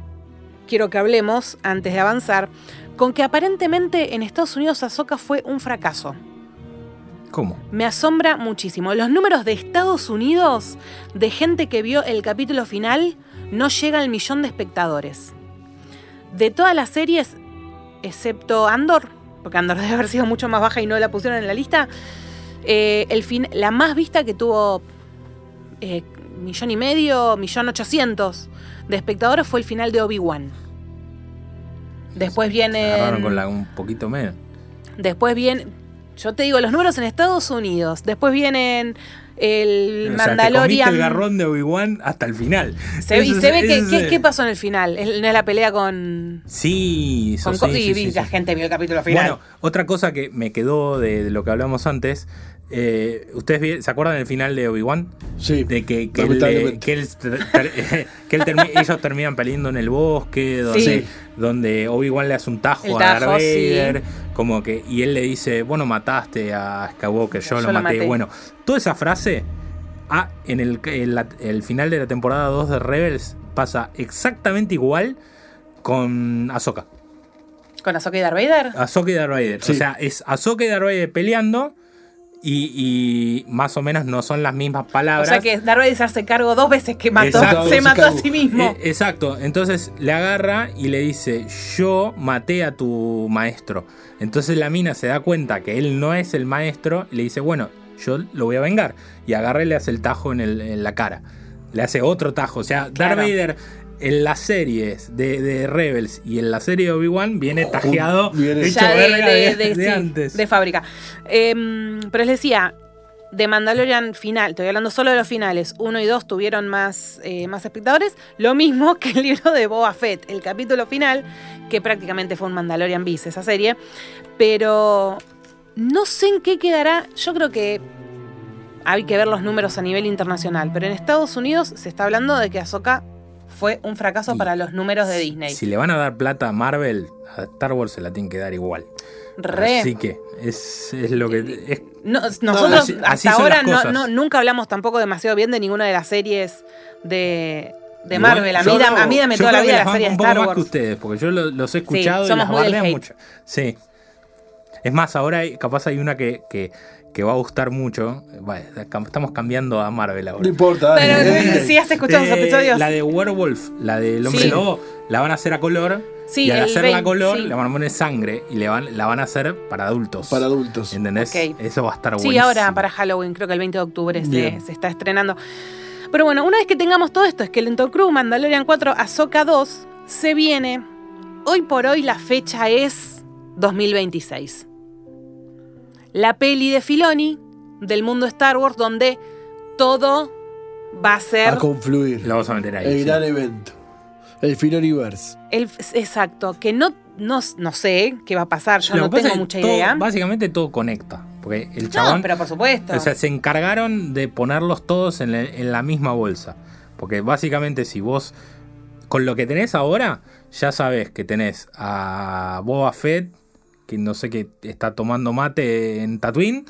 Speaker 1: quiero que hablemos, antes de avanzar, con que aparentemente en Estados Unidos Ahsoka fue un fracaso.
Speaker 5: ¿Cómo?
Speaker 1: Me asombra muchísimo. Los números de Estados Unidos de gente que vio el capítulo final no llega al millón de espectadores. De todas las series, excepto Andor, porque Andor debe haber sido mucho más baja y no la pusieron en la lista, eh, el fin, la más vista que tuvo eh, millón y medio, millón ochocientos de espectadores fue el final de Obi-Wan. Después viene.
Speaker 5: Con la, un poquito menos.
Speaker 1: Después viene. Yo te digo los números en Estados Unidos. Después vienen el
Speaker 5: O sea, te comiste
Speaker 1: Mandalorian.
Speaker 5: el garrón de Obi-Wan hasta el final.
Speaker 1: Se, y se ve que. ¿qué, pasó en el final? ¿Es- ¿No es la pelea con.?
Speaker 5: Sí, eso
Speaker 1: con
Speaker 5: sí,
Speaker 1: Co-
Speaker 5: sí,
Speaker 1: y
Speaker 5: sí.
Speaker 1: la gente vio el capítulo final.
Speaker 5: Bueno, otra cosa que me quedó de, de lo que hablamos antes. Eh, ¿Ustedes se acuerdan del final de Obi-Wan?
Speaker 4: Sí.
Speaker 5: De que, que, él,
Speaker 4: lamentablemente.
Speaker 5: que él ter- ter- que él termi- ellos terminan peleando en el bosque, donde,
Speaker 1: Sí.
Speaker 5: donde Obi-Wan le hace un tajo,
Speaker 1: El
Speaker 5: a
Speaker 1: tajo,
Speaker 5: Darth
Speaker 1: sí.
Speaker 5: Vader, como que, y él le dice, bueno, mataste a Skywalker, yo,
Speaker 1: Yo
Speaker 5: lo
Speaker 1: lo
Speaker 5: maté.
Speaker 1: maté.
Speaker 5: Bueno, toda esa frase, ah, en el, en la- el final de la temporada 2 de Rebels pasa exactamente igual con Ahsoka.
Speaker 1: ¿Con Ahsoka y Darth Vader?
Speaker 5: Ahsoka y Darth Vader.
Speaker 4: Sí.
Speaker 5: O sea, es Ahsoka y Darth Vader peleando y, y más o menos no son las mismas
Speaker 1: O
Speaker 5: palabras.
Speaker 1: sea que Darth Vader se hace cargo dos veces que mató,
Speaker 5: Exacto.
Speaker 1: se mató a sí mismo.
Speaker 5: Eh, exacto, entonces le agarra y le dice, yo maté a tu maestro. Entonces la mina se da cuenta que él no es el maestro y le dice, bueno, yo lo voy a vengar. Y agarra y le hace el tajo en, el- en la cara. Le hace otro tajo. O sea,
Speaker 1: Claro.
Speaker 5: Darth Vader en las series de, de Rebels y en la serie de Obi-Wan viene tajeado
Speaker 4: viene-
Speaker 5: hecho
Speaker 1: de,
Speaker 5: verga
Speaker 1: de-
Speaker 5: de,
Speaker 1: de-
Speaker 5: de
Speaker 1: sí,
Speaker 5: antes.
Speaker 1: de fábrica. Em, pero les decía, de Mandalorian final, estoy hablando solo de los finales, uno y dos tuvieron más, eh, más espectadores, lo mismo que el libro de Boba Fett, el capítulo final, que prácticamente fue un Mandalorian bis esa serie, pero no sé en qué quedará, yo creo que hay que ver los números a nivel internacional, pero en Estados Unidos se está hablando de que Ahsoka fue un fracaso
Speaker 5: Y-
Speaker 1: para los números de Disney.
Speaker 5: Si le van a dar plata a Marvel, a Star Wars se la tienen que dar igual.
Speaker 1: Re.
Speaker 5: Así que es, es lo que... es-
Speaker 1: No, nosotros
Speaker 5: así-
Speaker 1: hasta ahora no, nunca hablamos tampoco demasiado bien de ninguna de las series de, de
Speaker 5: Igual,
Speaker 1: Marvel. A mí, da-
Speaker 5: no-
Speaker 1: a mí dame toda la vida
Speaker 5: las
Speaker 1: la serie de Star
Speaker 5: poco más
Speaker 1: Wars.
Speaker 5: que ustedes, porque yo lo- los he escuchado y
Speaker 1: somos
Speaker 5: las
Speaker 1: muy
Speaker 5: mucho. Sí. Es más, ahora capaz hay una que, que, que va a gustar mucho. Bueno, estamos cambiando a Marvel ahora.
Speaker 4: No importa. dale.
Speaker 1: Pero si has escuchado los
Speaker 5: Eh,
Speaker 1: episodios.
Speaker 5: La de Werewolf, la del hombre
Speaker 1: Sí.
Speaker 5: lobo, la van a hacer a color.
Speaker 1: Sí,
Speaker 5: y al hacerla a
Speaker 1: 20,
Speaker 5: color,
Speaker 1: sí.
Speaker 5: le van a poner sangre y le van, la van a hacer para adultos.
Speaker 4: Para adultos.
Speaker 5: ¿Entendés?
Speaker 1: Ok.
Speaker 5: Eso va a estar
Speaker 1: Sí,
Speaker 5: buenísimo.
Speaker 1: ahora para Halloween, creo que el 20 de octubre se, está estrenando. Pero bueno, una vez que tengamos todo esto, es que el Crew, Mandalorian 4, Ahsoka 2, se viene. Hoy por hoy la fecha es 2026. La peli de Filoni, del mundo Star Wars, donde todo va a ser...
Speaker 4: A confluir.
Speaker 5: Lo vamos a meter ahí.
Speaker 4: El
Speaker 5: sí.
Speaker 4: gran evento. El Filoniverse.
Speaker 1: El, exacto, que no, no, no sé qué va a pasar, yo
Speaker 5: Lo
Speaker 1: no tengo mucha
Speaker 5: todo-
Speaker 1: idea.
Speaker 5: Básicamente todo conecta. Porque el
Speaker 1: No,
Speaker 5: chabón.
Speaker 1: pero por supuesto.
Speaker 5: O sea, se encargaron de ponerlos todos en la, en la misma bolsa. Porque básicamente si vos, con lo que tenés ahora, ya sabes que tenés a Boba Fett, que no sé qué está tomando mate en Tatooine.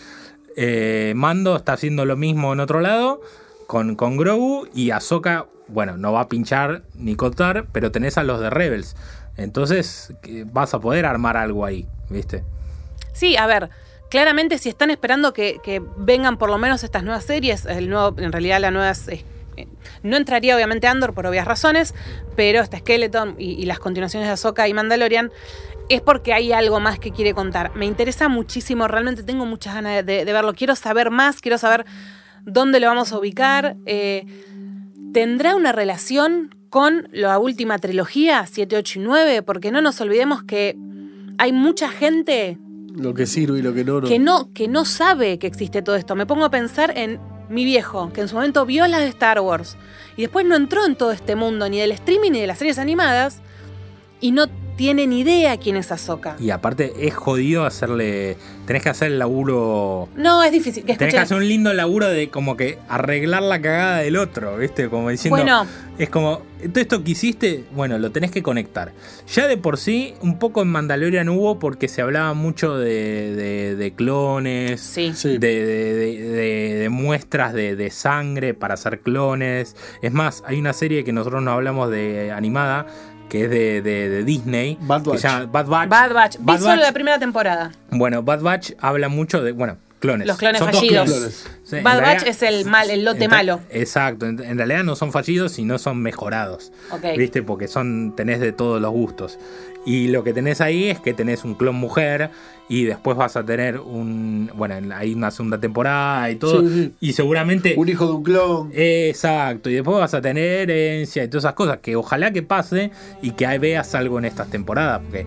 Speaker 5: eh, Mando está haciendo lo mismo en otro lado con, con Grogu. Y Ahsoka, bueno, no va a pinchar ni cortar, pero tenés a los de Rebels. Entonces vas a poder armar algo ahí, ¿viste?
Speaker 1: Sí, a ver, claramente si están esperando que, vengan por lo menos estas nuevas series, el nuevo, en realidad la nueva es- es- eh, no entraría obviamente Andor por obvias razones, pero esta Skeleton y, y las continuaciones de Ahsoka y Mandalorian es porque hay algo más que quiere contar. Me interesa muchísimo, realmente tengo muchas ganas de, verlo. Quiero saber más, quiero saber dónde lo vamos a ubicar. eh, ¿Tendrá una relación con la última trilogía, 7, 8 y 9? Porque no nos olvidemos que hay mucha gente
Speaker 4: Lo que sirve y lo que no, no.
Speaker 1: que no, que no sabe que existe todo esto. Me pongo a pensar en mi viejo, que en su momento vio las de Star Wars y después no entró en todo este mundo, ni del streaming ni de las series animadas, y no tiene ni idea quién es Ahsoka.
Speaker 5: Y aparte es jodido hacerle. Tenés que hacer el laburo.
Speaker 1: No, es difícil. Que
Speaker 5: Tenés que hacer un lindo laburo de como que arreglar la cagada del otro, ¿viste? Como diciendo.
Speaker 1: Bueno,
Speaker 5: Es como, todo esto que hiciste, bueno, lo tenés que conectar. Ya de por sí, un poco en Mandalorian hubo porque se hablaba mucho de, de- de clones,
Speaker 1: sí.
Speaker 4: Sí.
Speaker 5: de, de- de- de- de muestras de, de sangre para hacer clones. Es más, hay una serie que nosotros no hablamos de animada, que es de, de- de Disney.
Speaker 4: Bad
Speaker 5: que
Speaker 4: Batch.
Speaker 5: se llama Bad Batch.
Speaker 1: Bad Batch. Vi
Speaker 5: Bad
Speaker 1: solo
Speaker 5: Batch.
Speaker 1: la primera temporada.
Speaker 5: Bueno, Bad Batch habla mucho de, bueno, clones.
Speaker 1: Los clones
Speaker 5: Son
Speaker 1: fallidos.
Speaker 5: clones. Sí, en
Speaker 1: Bad
Speaker 5: realidad-
Speaker 1: Batch es el mal, el lote
Speaker 5: en-
Speaker 1: malo.
Speaker 5: Exacto, en, en realidad no son fallidos, sino son mejorados.
Speaker 1: Ok.
Speaker 5: ¿Viste? Porque son tenés de todos los gustos. Y lo que tenés ahí es que tenés un clon mujer y después vas a tener un. Bueno, hay una segunda temporada y todo.
Speaker 4: Sí, sí.
Speaker 5: Y seguramente.
Speaker 4: Un hijo de un clon.
Speaker 5: Exacto, y después vas a tener herencia y todas esas cosas que ojalá que pase y que ahí veas algo en estas temporadas, porque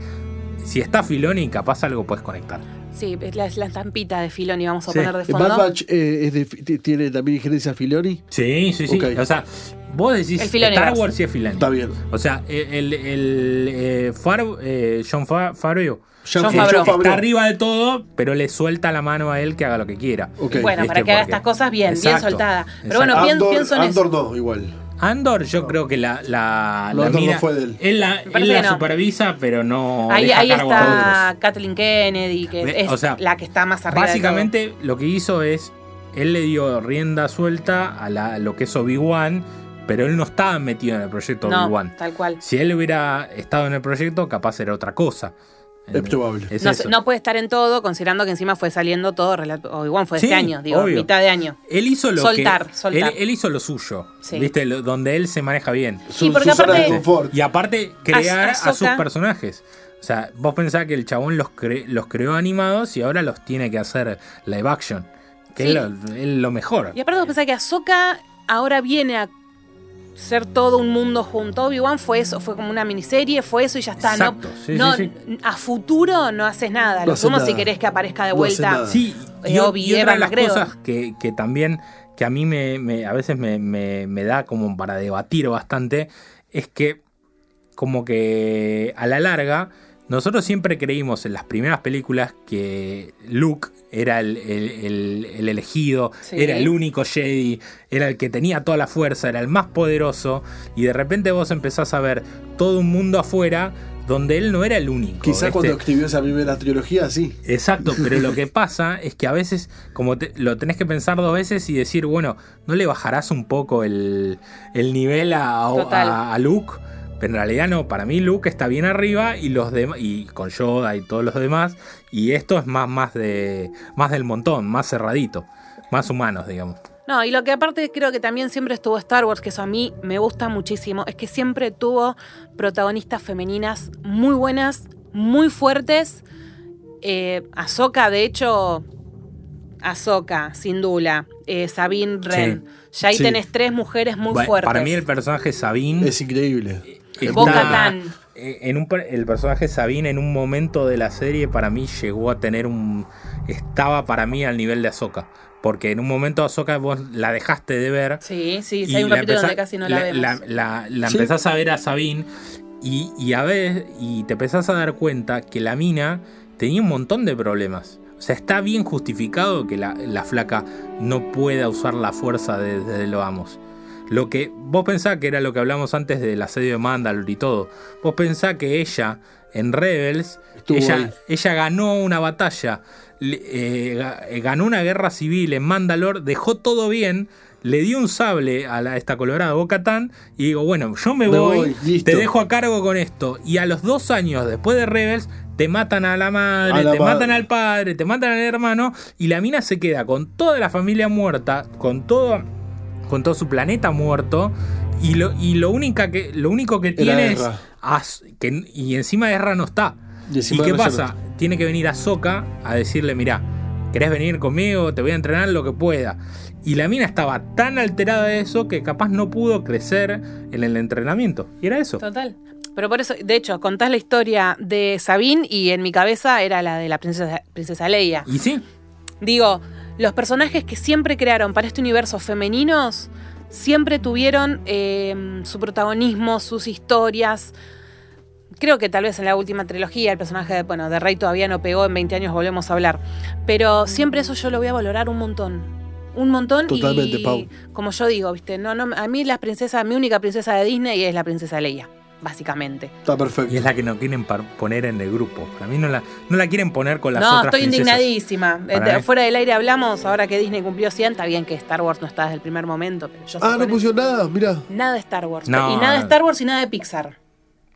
Speaker 5: si está Filoni, capaz algo puedes conectar.
Speaker 1: Sí, es la, es la estampita de Filoni, vamos a
Speaker 5: Sí.
Speaker 1: poner de fondo.
Speaker 4: Bad Batch eh, es de- tiene también injerencia Filoni.
Speaker 5: Sí, sí, sí.
Speaker 4: Ok.
Speaker 5: O sea, vos decís
Speaker 1: El Filoni
Speaker 5: Star. Wars sí es Filoni.
Speaker 4: Está bien.
Speaker 5: O sea, el, el, el, eh, Far- eh, John Fa- Favreau
Speaker 1: John
Speaker 4: John
Speaker 1: Favreau.
Speaker 5: Está arriba de todo, pero le suelta la mano a él que haga lo que quiera.
Speaker 4: Ok.
Speaker 1: Bueno,
Speaker 5: ¿Viste?
Speaker 1: para que haga
Speaker 5: Porque-
Speaker 1: estas cosas bien, bien
Speaker 5: Exacto,
Speaker 1: soltada. Pero
Speaker 5: exacto.
Speaker 1: bueno,
Speaker 4: Andor,
Speaker 1: pienso en
Speaker 4: Andor
Speaker 1: eso.
Speaker 4: no, igual.
Speaker 5: Andor, yo creo que la, la,
Speaker 4: No,
Speaker 5: la
Speaker 4: Andor no fue de él.
Speaker 5: él la, él
Speaker 1: no.
Speaker 5: supervisa, pero no.
Speaker 1: Ahí,
Speaker 5: deja
Speaker 1: ahí
Speaker 5: cargo
Speaker 1: está. Kathleen Kennedy, que es
Speaker 5: o sea,
Speaker 1: la que está más arriba. de
Speaker 5: Básicamente lo que hizo es, él le dio rienda suelta a, la- a lo que es Obi-Wan, pero él no estaba metido en el proyecto Obi-Wan.
Speaker 1: tal cual.
Speaker 5: Si él hubiera estado en el proyecto, capaz era otra cosa.
Speaker 4: Es probable.
Speaker 5: Es
Speaker 1: No,
Speaker 5: eso.
Speaker 1: sé, no puede estar en todo, considerando que encima fue saliendo todo. relato- Obi-Wan fue
Speaker 5: Sí,
Speaker 1: este año, digo,
Speaker 5: obvio.
Speaker 1: mitad de año.
Speaker 5: Él hizo lo
Speaker 1: Soltar,
Speaker 5: que.
Speaker 1: soltar.
Speaker 5: Él, él hizo lo suyo.
Speaker 1: Sí.
Speaker 5: ¿Viste? Lo- donde él se maneja bien.
Speaker 4: Su,
Speaker 1: porque
Speaker 4: su de
Speaker 1: aparte-
Speaker 4: confort.
Speaker 5: Y aparte, crear a sus personajes. O sea, vos pensás que el chabón los, cre- los creó animados y ahora los tiene que hacer live action. Que
Speaker 1: Sí.
Speaker 5: es, lo, es lo mejor.
Speaker 1: Y aparte vos pensás que Ahsoka ahora viene a ser todo un mundo junto. Obi-Wan fue eso, fue como una miniserie, fue eso y ya está.
Speaker 5: Exacto,
Speaker 1: no,
Speaker 5: sí,
Speaker 1: no,
Speaker 5: sí,
Speaker 1: A futuro no haces nada.
Speaker 4: No
Speaker 1: Lo sumo si
Speaker 4: nada.
Speaker 1: querés que aparezca de
Speaker 4: No
Speaker 1: vuelta.
Speaker 5: Sí, y,
Speaker 1: Eh, Obi,
Speaker 5: y otra
Speaker 1: Evan
Speaker 5: de las
Speaker 1: McGregor.
Speaker 5: cosas que, que también que a mí me, me- a veces me, me- me da como para debatir bastante es que como que a la larga nosotros siempre creímos en las primeras películas que Luke era el, el- el- el elegido,
Speaker 1: Sí.
Speaker 5: era el único Jedi, era el que tenía toda la fuerza, era el más poderoso y de repente vos empezás a ver todo un mundo afuera donde él no era el único.
Speaker 4: Quizás
Speaker 5: ¿viste?
Speaker 4: cuando escribió esa primera trilogía, sí.
Speaker 5: Exacto, pero lo que pasa es que a veces como te- lo tenés que pensar dos veces y decir, bueno, ¿no le bajarás un poco el, el nivel a, a- a Luke? Pero en realidad no, para mí Luke está bien arriba y los demás, y con Yoda y todos los demás, y esto es más, más de. más del montón, más cerradito, más humanos, digamos.
Speaker 1: No, y lo que aparte creo que también siempre estuvo Star Wars, que eso a mí me gusta muchísimo, es que siempre tuvo protagonistas femeninas muy buenas, muy fuertes. Eh, Ahsoka, de hecho, Ahsoka, sin duda, eh, Sabine Wren. Ya ahí
Speaker 4: Sí.
Speaker 1: tenés tres mujeres muy
Speaker 5: Bueno,
Speaker 1: fuertes.
Speaker 5: Para mí el personaje Sabine
Speaker 4: Es increíble.
Speaker 5: Está-
Speaker 1: Bo-Katan.
Speaker 5: eh, en un el personaje Sabine en un momento de la serie para mí llegó a tener un estaba para mí al nivel de Ahsoka porque en un momento Ahsoka vos la dejaste de ver
Speaker 1: Sí, sí, sí, hay un
Speaker 5: la
Speaker 1: capítulo
Speaker 5: empezá-
Speaker 1: donde casi no la, vemos.
Speaker 5: la, la- la
Speaker 4: Sí.
Speaker 5: empezás a ver a Sabine y, y a ver y te empezás a dar cuenta que la mina tenía un montón de problemas o sea, está bien justificado que la, la flaca no pueda usar la fuerza desde de lo vamos. Lo que vos pensás que era lo que hablamos antes del asedio de Mandalore y todo. Vos pensás que ella en Rebels, ella, ella ganó una batalla, eh, eh, ganó una guerra civil en Mandalore, dejó todo bien, le dio un sable a, la, a esta colorada Bo-Katan y digo, bueno, yo me, voy, te dejo a cargo con esto. Y a los dos años después de Rebels, te matan a la madre,
Speaker 4: A la
Speaker 5: te
Speaker 4: madre.
Speaker 5: matan al padre, te matan al hermano y la mina se queda con toda la familia muerta, con todo, con todo su planeta muerto y lo, y lo, única que, lo único que tiene es...
Speaker 4: Ezra.
Speaker 5: As- que, y encima Ezra no está.
Speaker 4: Y
Speaker 5: ¿Y,
Speaker 4: encima
Speaker 5: qué pasa? Tiene que venir a Soka a decirle, mira, ¿querés venir conmigo? Te voy a entrenar lo que pueda. Y la mina estaba tan alterada de eso que capaz no pudo crecer en el entrenamiento. Y era eso.
Speaker 1: Total. Pero por eso, de hecho, contás la historia de Sabine y en mi cabeza era la de la princesa, princesa Leia.
Speaker 5: Y sí,
Speaker 1: Digo, los personajes que siempre crearon para este universo femeninos siempre tuvieron eh, su protagonismo, sus historias. Creo que tal vez en la última trilogía el personaje de, bueno, de Rey todavía no pegó, en 20 años volvemos a hablar. Pero siempre eso yo lo voy a valorar un montón. Un montón
Speaker 4: Totalmente,
Speaker 1: y
Speaker 4: Pau.
Speaker 1: como yo digo, viste, no, no, a mí la princesa, mi única princesa de Disney es la princesa Leia, básicamente.
Speaker 4: Está perfecto.
Speaker 5: y es la que no quieren poner en el grupo. Para mí no la, no la quieren poner con las
Speaker 1: no,
Speaker 5: otras
Speaker 1: estoy
Speaker 5: princesas.
Speaker 1: indignadísima. Eh, de- fuera del aire hablamos, ahora que Disney cumplió 100, está bien que Star Wars no está desde el primer momento, pero yo
Speaker 4: Ah,
Speaker 1: estoy
Speaker 4: no pusieron nada, mira.
Speaker 1: Nada de Star Wars.
Speaker 5: No,
Speaker 1: y nada de
Speaker 5: no.
Speaker 1: Star Wars y nada de Pixar.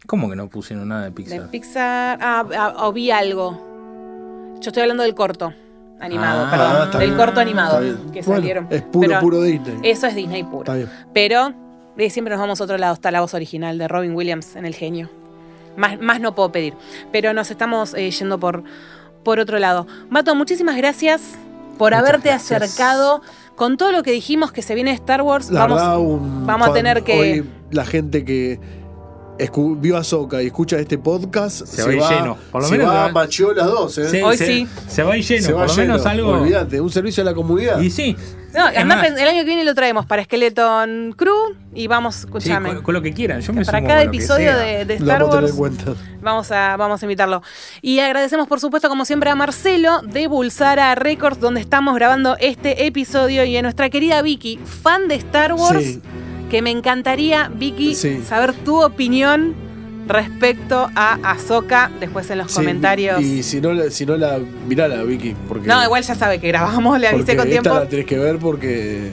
Speaker 5: ¿Cómo que no pusieron nada de
Speaker 1: De
Speaker 5: Pixar?
Speaker 1: Pixar. Ah, ah, o vi algo. Yo estoy hablando del corto animado,
Speaker 5: Ah,
Speaker 1: perdón. del
Speaker 4: bien,
Speaker 1: corto animado que
Speaker 4: Bueno,
Speaker 1: salieron.
Speaker 4: Es puro,
Speaker 1: Pero
Speaker 4: puro Disney.
Speaker 1: Eso es Disney puro.
Speaker 4: Está bien.
Speaker 1: Pero eh, siempre nos vamos a otro lado. Está la voz original de Robin Williams en El Genio. Más, más no puedo pedir. Pero nos estamos eh, yendo por, por otro lado. Mato, muchísimas gracias por
Speaker 4: Muchas
Speaker 1: haberte
Speaker 4: gracias.
Speaker 1: acercado. Con todo lo que dijimos que se viene de Star Wars,
Speaker 4: La
Speaker 1: vamos,
Speaker 4: verdad, un
Speaker 1: vamos a tener que.
Speaker 4: Hoy la gente que vio a Soca y escucha este podcast
Speaker 5: Se va a ir lleno. Por lo
Speaker 4: se
Speaker 5: menos
Speaker 4: va
Speaker 5: se va-
Speaker 4: las dos, ¿eh?
Speaker 5: Se-
Speaker 1: Hoy
Speaker 5: se-
Speaker 1: sí.
Speaker 5: Se va a ir lleno,
Speaker 4: Se va
Speaker 5: por lo menos
Speaker 4: lleno.
Speaker 5: algo.
Speaker 4: Olvídate, un servicio a la comunidad.
Speaker 5: Y sí.
Speaker 1: No, además, el año que viene lo traemos para Skeleton Crew y vamos,
Speaker 5: sí,
Speaker 1: escúchame.
Speaker 5: con, con lo que quieran. Yo me
Speaker 1: para
Speaker 5: sumo
Speaker 1: cada
Speaker 5: con lo que
Speaker 1: episodio
Speaker 5: sea.
Speaker 1: de, Star Wars vamos a, vamos a invitarlo. Y agradecemos por supuesto como siempre a Marcelo de Bulsara Records donde estamos grabando este episodio y a nuestra querida Vicky, fan de Star Wars,
Speaker 4: Sí.
Speaker 1: Que me encantaría Vicky
Speaker 4: Sí.
Speaker 1: saber tu opinión respecto a Ahsoka después en los
Speaker 4: Sí,
Speaker 1: comentarios.
Speaker 4: Y si no, la- si no la mirala, Vicky. Porque,
Speaker 1: No, igual ya sabe que grabamos, le avisé con
Speaker 4: esta
Speaker 1: tiempo.
Speaker 4: la tenés que ver porque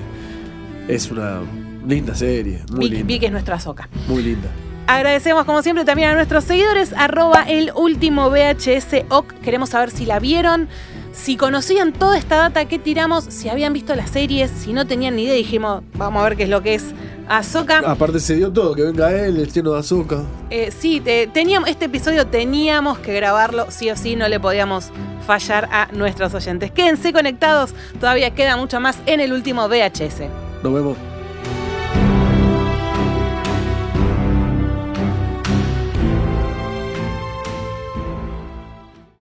Speaker 4: es una linda serie. Muy
Speaker 1: Vicky,
Speaker 4: linda.
Speaker 1: Vicky es nuestra Ahsoka.
Speaker 4: Muy linda.
Speaker 1: Agradecemos como siempre también a nuestros seguidores, arroba el último VHS OC. Queremos saber si la vieron, si conocían toda esta data que tiramos, si habían visto las series, si no tenían ni idea, dijimos, vamos a ver qué es lo que es Ahsoka.
Speaker 4: Aparte se dio todo, que venga él, el lleno de azúcar.
Speaker 1: Eh, sí, te- teníamos, este episodio teníamos que grabarlo, sí o sí, no le podíamos fallar a nuestros oyentes. Quédense conectados, todavía queda mucho más en el último VHS.
Speaker 4: Nos vemos.